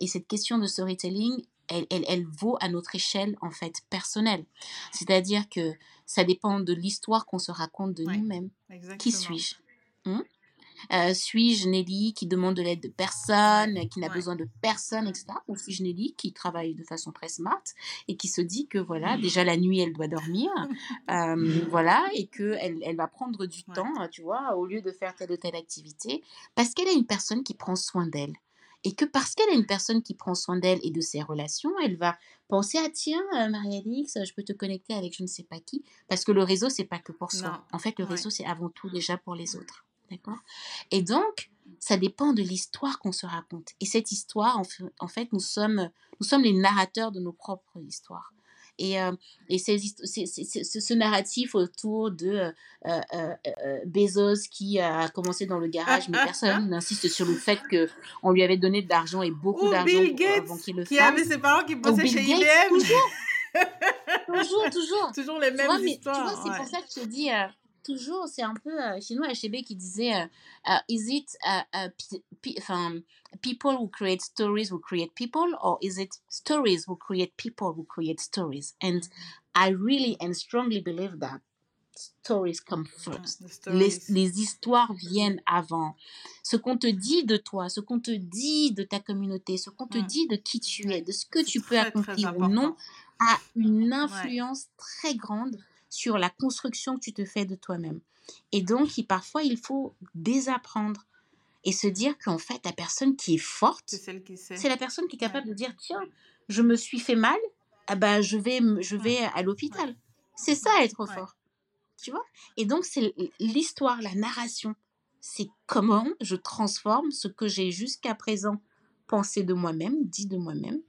et cette question de storytelling, elle, elle, elle, vaut à notre échelle en fait personnelle. C'est-à-dire que ça dépend de l'histoire qu'on se raconte de nous-mêmes. Qui suis-je? Hmm? Euh, Suis-je Nelly qui demande de l'aide de personne, qui n'a besoin de personne, etc. Ou suis-je Nelly qui travaille de façon très smart et qui se dit que voilà, déjà la nuit elle doit dormir, euh, voilà, et que elle, elle, va prendre du temps, tu vois, au lieu de faire telle ou telle activité, parce qu'elle est une personne qui prend soin d'elle et que parce qu'elle a une personne qui prend soin d'elle et de ses relations, elle va penser à tiens, euh, Marie-Alix, je peux te connecter avec je ne sais pas qui, parce que le réseau c'est pas que pour soi. En fait, le réseau c'est avant tout déjà pour les autres, d'accord? Et donc, ça dépend de l'histoire qu'on se raconte. Et cette histoire, en fait, nous sommes, nous sommes les narrateurs de nos propres histoires. Et, euh, et ce narratif autour de euh, euh, Bezos qui a commencé dans le garage, mais personne n'insiste sur le fait qu'on lui avait donné de l'argent et beaucoup d'argent avant qu'il le fasse. Qui avait ses parents qui bossaient chez IBM. Toujours. toujours, toujours. Toujours les mêmes tu histoires. tu vois, c'est pour ça que je te dis, toujours, c'est un peu euh, chez nous, HB qui disait euh, uh, Is it uh, uh, people who create stories who create people, or is it stories who create people who create stories? And I really and strongly believe that stories come first. Les, les, histoires viennent avant. Ce qu'on te dit de toi, ce qu'on te dit de ta communauté, ce qu'on te dit de qui tu es, de ce que tu peux accomplir ou non, a une influence très grande sur la construction que tu te fais de toi-même. Et donc, parfois, il faut désapprendre et se dire qu'en fait, la personne qui est forte, c'est la personne qui est capable de dire, tiens, je me suis fait mal, ah ben, je vais, je vais à l'hôpital. C'est ça, être fort. Tu vois? Et donc, c'est l'histoire, la narration. C'est comment je transforme ce que j'ai jusqu'à présent penser de moi-même, dit de moi-même.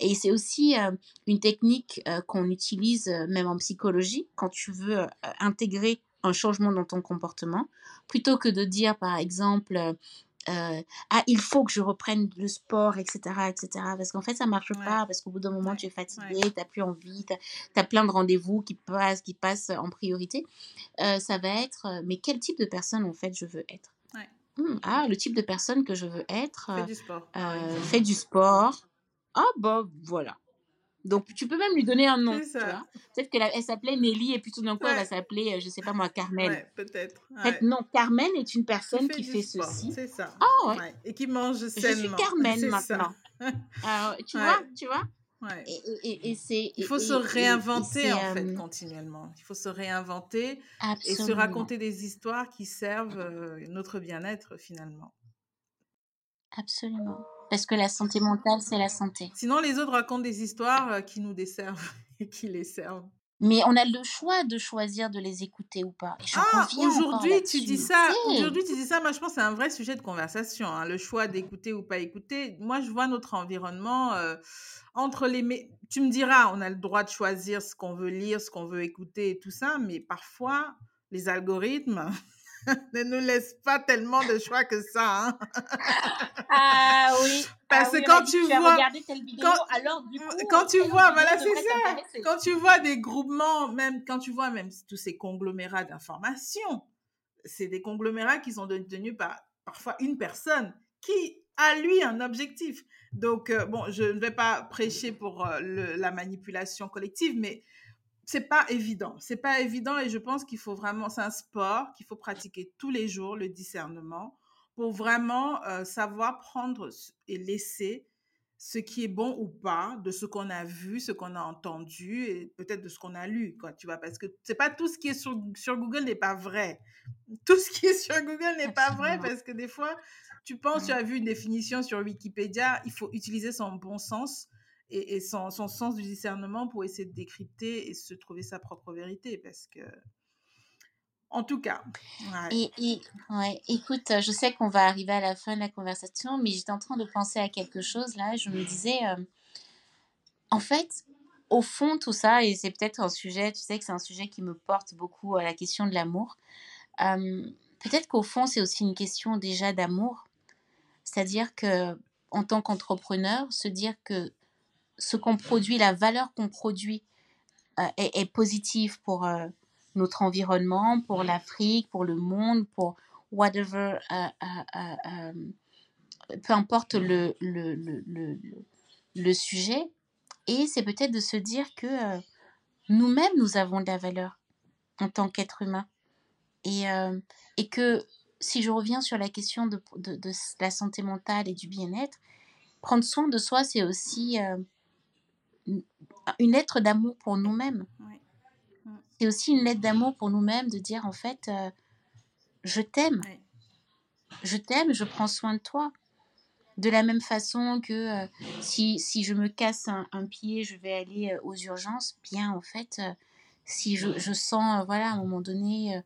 Et c'est aussi euh, une technique euh, qu'on utilise euh, même en psychologie quand tu veux intégrer un changement dans ton comportement, plutôt que de dire par exemple ah il faut que je reprenne le sport, etc., etc. Parce qu'en fait ça marche pas, parce qu'au bout d'un moment tu es fatigué, tu n'as plus envie, tu as, plein de rendez-vous qui passent, qui passent en priorité. ça va être mais quel type de personne en fait je veux être? Mmh, ah, le type de personne que je veux être fait du sport. Euh, fait du sport. Ah, bah voilà. Donc, tu peux même lui donner un nom. Peut-être qu'elle s'appelait Nelly et puis tout d'un coup, elle va s'appeler, euh, je sais pas moi, Carmen. Ouais, peut-être. non, Carmen est une personne qui fait, ceci. C'est ça. Ah, ouais. Et qui mange sainement. Je suis Carmen maintenant. tu vois, tu vois? Et, c'est, il faut se réinventer en fait continuellement. Il faut se réinventer et se raconter des histoires qui servent notre bien-être finalement. Absolument. Parce que la santé mentale, c'est la santé. Sinon, les autres racontent des histoires euh, qui nous desservent et qui les servent. Mais on a le choix de choisir de les écouter ou pas. ah, aujourd'hui, tu dis ça. Aujourd'hui, tu dis ça. Moi, je pense que c'est un vrai sujet de conversation. Hein, le choix d'écouter ou pas écouter. Moi, je vois notre environnement euh, entre les. Tu me diras, on a le droit de choisir ce qu'on veut lire, ce qu'on veut écouter et tout ça. Mais parfois, les algorithmes. ne nous laisse pas tellement de choix que ça. Hein. ah oui. Parce ah que quand tu, vois, quand, alors du coup, quand tu vois, voilà, c'est ça. Quand tu vois des groupements, même quand tu vois même tous ces conglomérats d'informations, c'est des conglomérats qui sont devenus par parfois une personne qui a lui un objectif. Donc euh, bon, je ne vais pas prêcher pour euh, le, la manipulation collective, mais c'est pas évident. C'est pas évident et je pense qu'il faut vraiment, c'est un sport qu'il faut pratiquer tous les jours, le discernement, pour vraiment euh, savoir prendre et laisser ce qui est bon ou pas de ce qu'on a vu, ce qu'on a entendu et peut-être de ce qu'on a lu, quoi, tu vois, parce que c'est pas tout ce qui est sur, sur Google n'est pas vrai. Tout ce qui est sur Google n'est pas vrai parce que des fois, tu penses, tu as vu une définition sur Wikipédia, il faut utiliser son bon sens et, son, sens du discernement pour essayer de décrypter et se trouver sa propre vérité. Parce que, en tout cas. Et, ouais, écoute, je sais qu'on va arriver à la fin de la conversation, mais j'étais en train de penser à quelque chose là. Je me disais, euh, en fait, au fond, tout ça, et c'est peut-être un sujet, tu sais que c'est un sujet qui me porte beaucoup à la question de l'amour. Euh, peut-être qu'au fond, c'est aussi une question déjà d'amour. C'est-à-dire que en tant qu'entrepreneur, se dire que ce qu'on produit, la valeur qu'on produit euh, est, positive pour euh, notre environnement, pour l'Afrique, pour le monde, pour whatever, euh, peu importe le, le, le, le sujet. Et c'est peut-être de se dire que nous-mêmes, nous avons de la valeur en tant qu'être humain. Et, et que si je reviens sur la question de, de, de la santé mentale et du bien-être, prendre soin de soi, c'est aussi une lettre d'amour pour nous-mêmes. Mm. C'est aussi une lettre d'amour pour nous-mêmes de dire en fait, euh, je t'aime. Je t'aime, je prends soin de toi. De la même façon que euh, si, si, je me casse un, pied, je vais aller euh, aux urgences, bien en fait, si je, je sens, voilà, à un moment donné,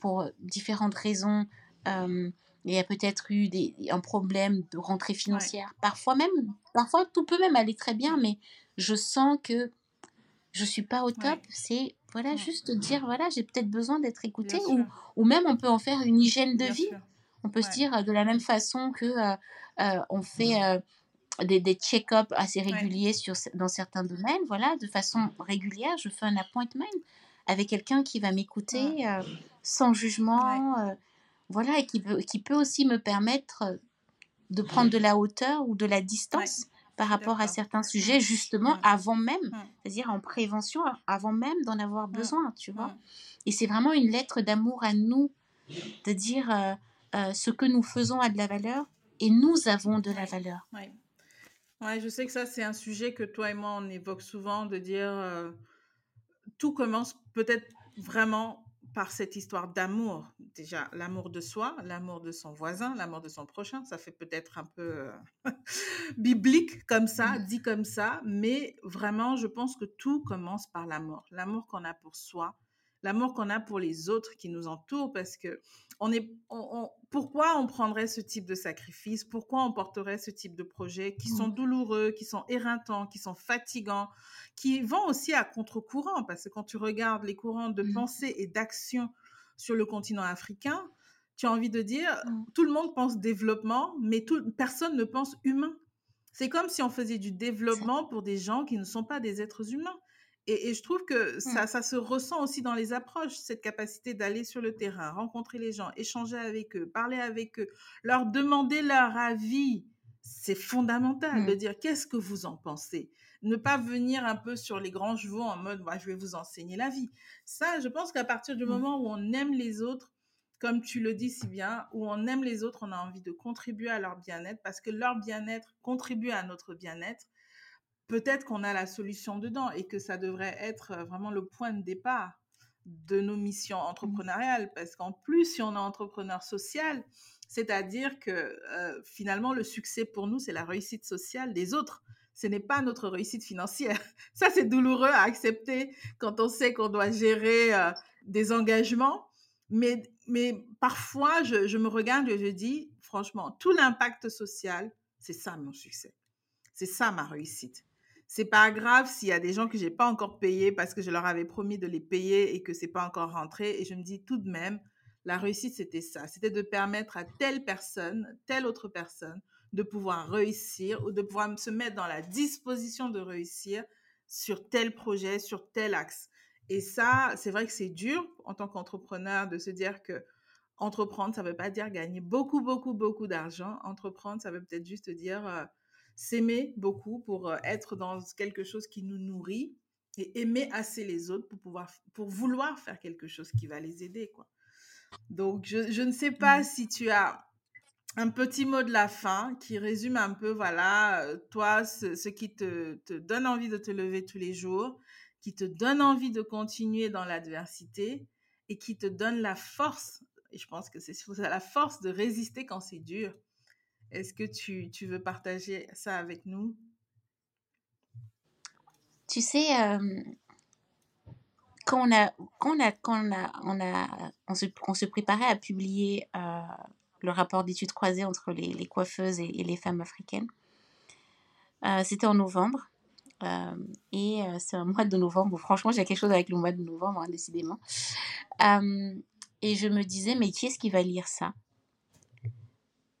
pour différentes raisons, il y a peut-être eu des, un problème de rentrée financière. Parfois même, parfois tout peut même aller très bien, mais je sens que je suis pas au top, c'est voilà juste dire voilà j'ai peut-être besoin d'être écouté ou, ou même on peut en faire une hygiène de vie. On peut se dire de la même façon que euh, euh, on fait euh, des, des check-ups assez réguliers sur, dans certains domaines, voilà, de façon régulière, je fais un appointment avec quelqu'un qui va m'écouter sans jugement, voilà, et qui peut, qui peut aussi me permettre de prendre de la hauteur ou de la distance par rapport à certains sujets, justement, avant même, c'est-à-dire en prévention, avant même d'en avoir besoin, tu vois. Et c'est vraiment une lettre d'amour à nous, de dire euh, euh, ce que nous faisons a de la valeur et nous avons de la valeur. Oui, ouais, je sais que ça, c'est un sujet que toi et moi, on évoque souvent, de dire euh, tout commence peut-être vraiment par cette histoire d'amour. Déjà, l'amour de soi, l'amour de son voisin, l'amour de son prochain. Ça fait peut-être un peu euh, biblique comme ça, mmh. dit comme ça, mais vraiment, je pense que tout commence par l'amour. L'amour qu'on a pour soi, l'amour qu'on a pour les autres qui nous entourent, parce que on est, pourquoi on prendrait ce type de sacrifice? Pourquoi on porterait ce type de projet qui sont mmh. douloureux, qui sont éreintants, qui sont fatigants, qui vont aussi à contre-courant? Parce que quand tu regardes les courants de mmh. pensée et d'action sur le continent africain, tu as envie de dire, mmh. tout le monde pense développement, mais tout, personne ne pense humain. C'est comme si on faisait du développement pour des gens qui ne sont pas des êtres humains. Et, je trouve que mmh. ça, ça, se ressent aussi dans les approches, cette capacité d'aller sur le terrain, rencontrer les gens, échanger avec eux, parler avec eux, leur demander leur avis. C'est fondamental de mmh. dire qu'est-ce que vous en pensez? Ne pas venir un peu sur les grands chevaux en mode bah, je vais vous enseigner la vie. Ça, je pense qu'à partir du mmh. moment où on aime les autres, comme tu le dis si bien, où on aime les autres, on a envie de contribuer à leur bien-être parce que leur bien-être contribue à notre bien-être peut-être qu'on a la solution dedans et que ça devrait être euh, vraiment le point de départ de nos missions mmh. entrepreneuriales. Parce qu'en plus, si on est entrepreneur social, C'est-à-dire que euh, finalement, le succès pour nous, c'est la réussite sociale des autres. Ce n'est pas notre réussite financière. Ça, c'est douloureux à accepter quand on sait qu'on doit gérer euh, des engagements. Mais, mais parfois, je, je me regarde et je dis, franchement, tout l'impact social, c'est ça mon succès. C'est ça ma réussite. C'est pas grave s'il y a des gens que j'ai pas encore payés parce que je leur avais promis de les payer et que c'est pas encore rentré. Et je me dis tout de même, la réussite, c'était ça. C'était de permettre à telle personne, telle autre personne, de pouvoir réussir ou de pouvoir se mettre dans la disposition de réussir sur tel projet, sur tel axe. Et ça, c'est vrai que c'est dur en tant qu'entrepreneur de se dire que entreprendre, ça ne veut pas dire gagner beaucoup, beaucoup, beaucoup d'argent. Entreprendre, ça veut peut-être juste dire euh, s'aimer beaucoup pour euh, être dans quelque chose qui nous nourrit et aimer assez les autres pour pouvoir, pour vouloir faire quelque chose qui va les aider, quoi. Donc, je, je ne sais pas mmh. si tu as un petit mot de la fin qui résume un peu, voilà, euh, toi, ce, qui te, te, donne envie de te lever tous les jours, qui te donne envie de continuer dans l'adversité et qui te donne la force, et je pense que c'est la force de résister quand c'est dur. Est-ce que tu, tu, veux partager ça avec nous? Tu sais, euh, quand on a, quand on a, on a, on se, on se préparait à publier euh, le rapport d'études croisées entre les, les coiffeuses et, les femmes africaines, euh, c'était en novembre. Euh, et c'est un mois de novembre franchement j'ai quelque chose avec le mois de novembre, hein, décidément. et je me disais, mais qui est-ce qui va lire ça?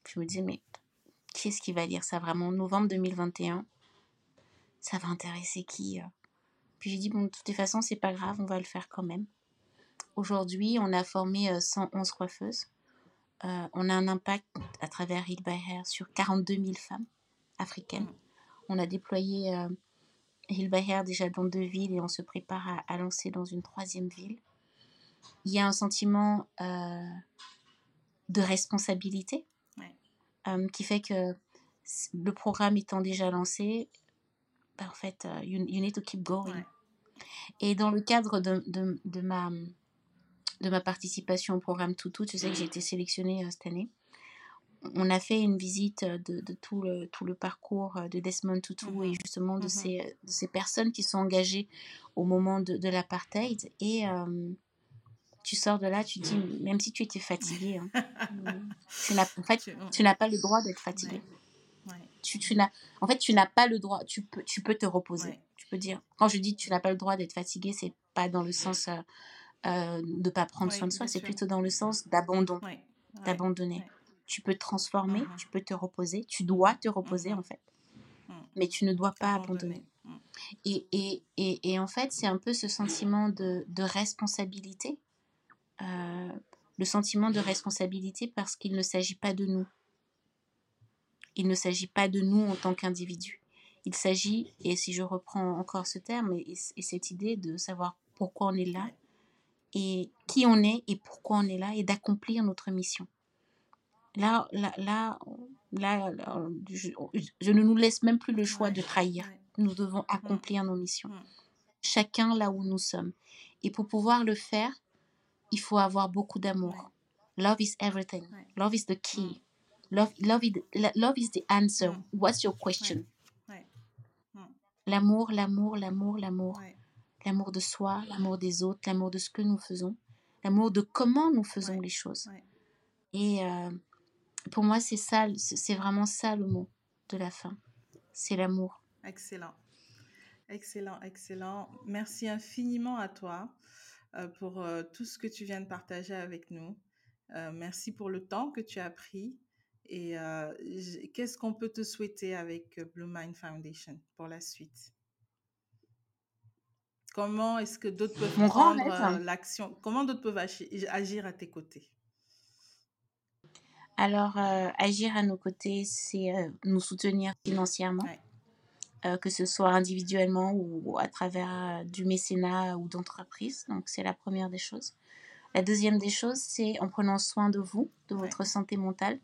Je me disais, mais qui est-ce qui va lire ça vraiment Novembre 2021, ça va intéresser qui puis j'ai dit, bon, de toute façon, c'est pas grave, on va le faire quand même. Aujourd'hui, on a formé 111 euh, coiffeuses. Euh, on a un impact à travers Heal by Hair sur 42 000 femmes africaines. On a déployé euh, Heal by Hair déjà dans deux villes et on se prépare à, lancer dans une troisième ville. Il y a un sentiment de responsabilité qui fait que le programme étant déjà lancé, en fait, you, you, need to keep going. Et dans le cadre de, de, de, ma, de ma participation au programme Toutou, tu sais que j'ai été sélectionnée euh, cette année. On a fait une visite de, de, tout, le, tout le parcours de Desmond Tutu et mhm. justement de, mhm. ces, ces personnes qui sont engagées au moment de, de l'apartheid. Et euh, tu sors de là, tu dis, même si tu étais fatigué, hein, tu n'as en fait, tu n'as pas le droit d'être fatigué. Tu, tu n'as, en fait, tu n'as pas le droit. Tu peux, tu peux te reposer. Tu peux dire. Quand je dis tu n'as pas le droit d'être fatigué, c'est pas dans le sens euh, euh de pas prendre soin de soi. C'est plutôt dans le sens d'abandon, d'abandonner. Tu peux te transformer. Mm-hmm. Tu peux te reposer. Tu dois te reposer mm-hmm. en fait. Mm. Mais tu ne dois pas abandonner. Mm. Et, et, et, et, en fait, c'est un peu ce sentiment de, de responsabilité. Euh, le sentiment de responsabilité parce qu'il ne s'agit pas de nous. Il ne s'agit pas de nous en tant qu'individus. Il s'agit, et si je reprends encore ce terme et, cette idée de savoir pourquoi on est là, et qui on est et pourquoi on est là, et d'accomplir notre mission. Là, là, là, là, je, ne nous laisse même plus le choix de trahir. Nous devons accomplir nos missions. Chacun là où nous sommes. Et pour pouvoir le faire, il faut avoir beaucoup d'amour. Love is everything. Love is the key. Love, love, is, love is the answer. Mm. What's your question? Mm. L'amour, l'amour, l'amour, l'amour. L'amour de soi, l'amour des autres, l'amour de ce que nous faisons, l'amour de comment nous faisons les choses. Et euh, pour moi, c'est ça, c'est vraiment ça le mot de la fin. C'est l'amour. Excellent. Excellent, excellent. Merci infiniment à toi pour euh, tout ce que tu viens de partager avec nous. merci pour le temps que tu as pris et euh, qu'est-ce qu'on peut te souhaiter avec euh, Blue Mind Foundation pour la suite? Comment est-ce que d'autres peuvent prendre euh, l'action Comment d'autres peuvent agir à tes côtés? Alors, agir à nos côtés, c'est nous soutenir financièrement, que ce soit individuellement ou à travers du mécénat ou d'entreprise. Donc, c'est la première des choses. La deuxième des choses, c'est en prenant soin de vous, de votre santé mentale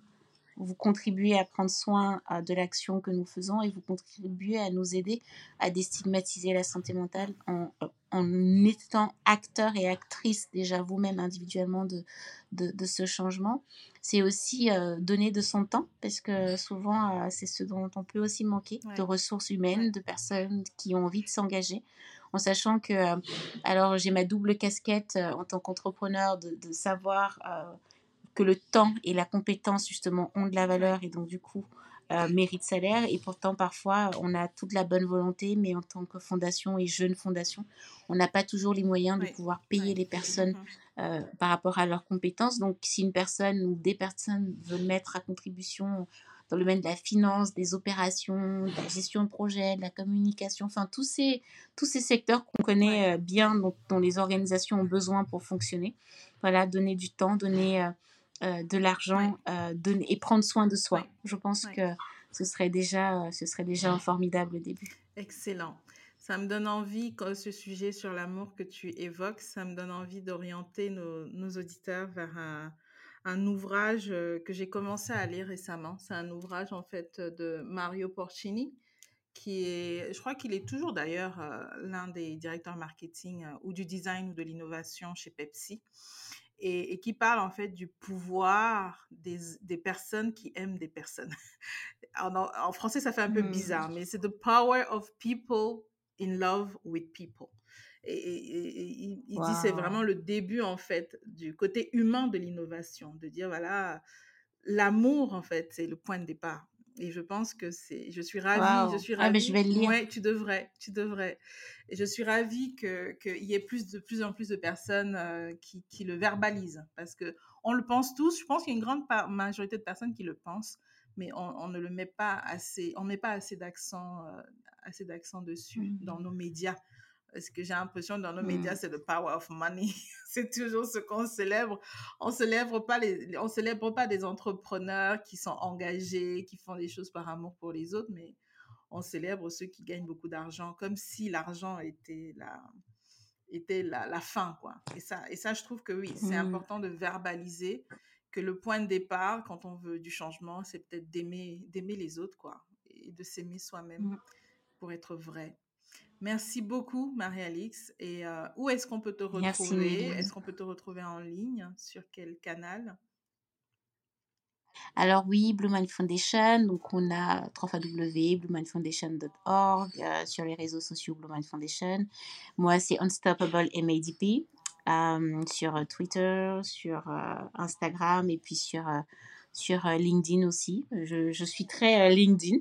vous contribuez à prendre soin de l'action que nous faisons et vous contribuez à nous aider à déstigmatiser la santé mentale en, en étant acteur et actrice déjà vous-même individuellement de, de, ce changement. C'est aussi euh, donner de son temps, parce que souvent, euh, c'est ce dont on peut aussi manquer, de ressources humaines, de personnes qui ont envie de s'engager, en sachant que, euh, alors j'ai ma double casquette en tant qu'entrepreneur, de, de, savoir que le temps et la compétence, justement, ont de la valeur, et donc du coup, euh, mérite salaire. Et pourtant, parfois, on a toute la bonne volonté, mais en tant que fondation et jeune fondation, on n'a pas toujours les moyens de pouvoir payer les personnes mm-hmm. euh, par rapport à leurs compétences. Donc, si une personne ou des personnes veulent mettre à contribution dans le domaine de la finance, des opérations, de la gestion de projet, de la communication, enfin tous ces, tous ces secteurs qu'on connaît euh, bien, dont, dont, les organisations ont besoin pour fonctionner. Voilà, donner du temps, donner euh, de l'argent euh, et prendre soin de soi. Je pense que ce serait déjà, ce serait déjà un formidable début. Excellent. Ça me donne envie, ce sujet sur l'amour que tu évoques, ça me donne envie d'orienter nos, nos, auditeurs vers un, un ouvrage euh, que j'ai commencé à lire récemment. C'est un ouvrage en fait de Mario Porcini, qui est, je crois qu'il est toujours d'ailleurs l'un des directeurs marketing ou du design ou de l'innovation chez Pepsi et, qui parle en fait du pouvoir des, des personnes qui aiment des personnes. En, en, français, ça fait un peu mmh. bizarre, mais c'est the power of people in love with people. Et, il dit c'est vraiment le début en fait du côté humain de l'innovation, de dire voilà l'amour en fait c'est le point de départ. Et je pense que c'est, je suis ravie, je suis ravie. Ah, mais je vais le lire. Ouais, tu devrais, tu devrais. Et je suis ravie que qu'il y ait plus de plus en plus de personnes euh, qui, qui le verbalisent, parce que on le pense tous. Je pense qu'il y a une grande majorité de personnes qui le pensent, mais on, on ne le met pas assez, on met pas assez d'accent, euh, assez d'accent dessus mmh dans nos médias. Parce que j'ai l'impression dans nos médias, mmh. c'est le power of money. c'est toujours ce qu'on célèbre. On célèbre pas les, on célèbre pas des entrepreneurs qui sont engagés, qui font des choses par amour pour les autres, mais on célèbre ceux qui gagnent beaucoup d'argent, comme si l'argent était la, était la, la, fin, quoi. Et ça, et ça, je trouve que oui, c'est mmh. important de verbaliser que le point de départ, quand on veut du changement, c'est peut-être d'aimer, d'aimer les autres, quoi, et de s'aimer soi-même mmh. pour être vrai. Merci beaucoup, Marie-Alix. Et euh, où est-ce qu'on peut te retrouver? Est-ce qu'on peut te retrouver en ligne? Sur quel canal? Alors oui, Blue Mind Foundation, donc on a www.bluemindfoundation.org, euh, sur les réseaux sociaux Blue Mind Foundation. Moi, c'est Unstoppable MADP euh, sur Twitter, sur Instagram et puis sur, sur LinkedIn aussi. Je, je suis très LinkedIn.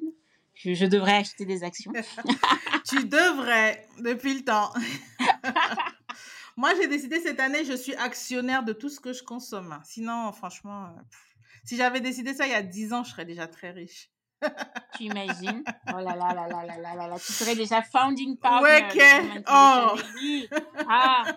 Je, je, devrais acheter des actions. tu devrais, depuis le temps. Moi, j'ai décidé cette année, je suis actionnaire de tout ce que je consomme. Sinon, franchement, si j'avais décidé ça il y a 10 ans, je serais déjà très riche. tu imagines? Oh là là là là là là là là, tu serais déjà founding partner. Ouais, que... Oh Ah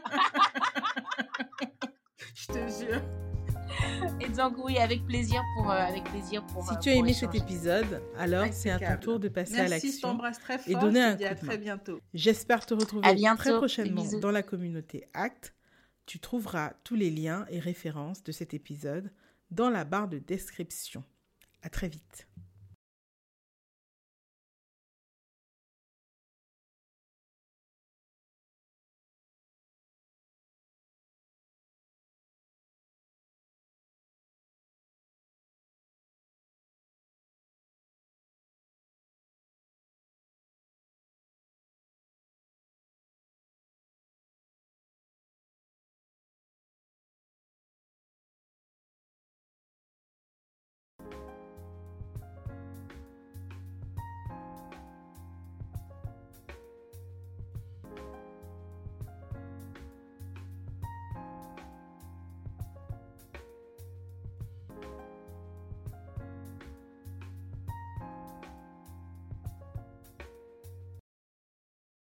Je te jure. Et donc oui, avec plaisir pour, euh, avec plaisir pour. Si euh, tu as aimé cet épisode, alors c'est à ton tour de passer à l'action et donner un coup à très bientôt. J'espère te retrouver très prochainement dans la communauté Act. Tu trouveras tous les liens et références de cet épisode dans la barre de description. À très vite.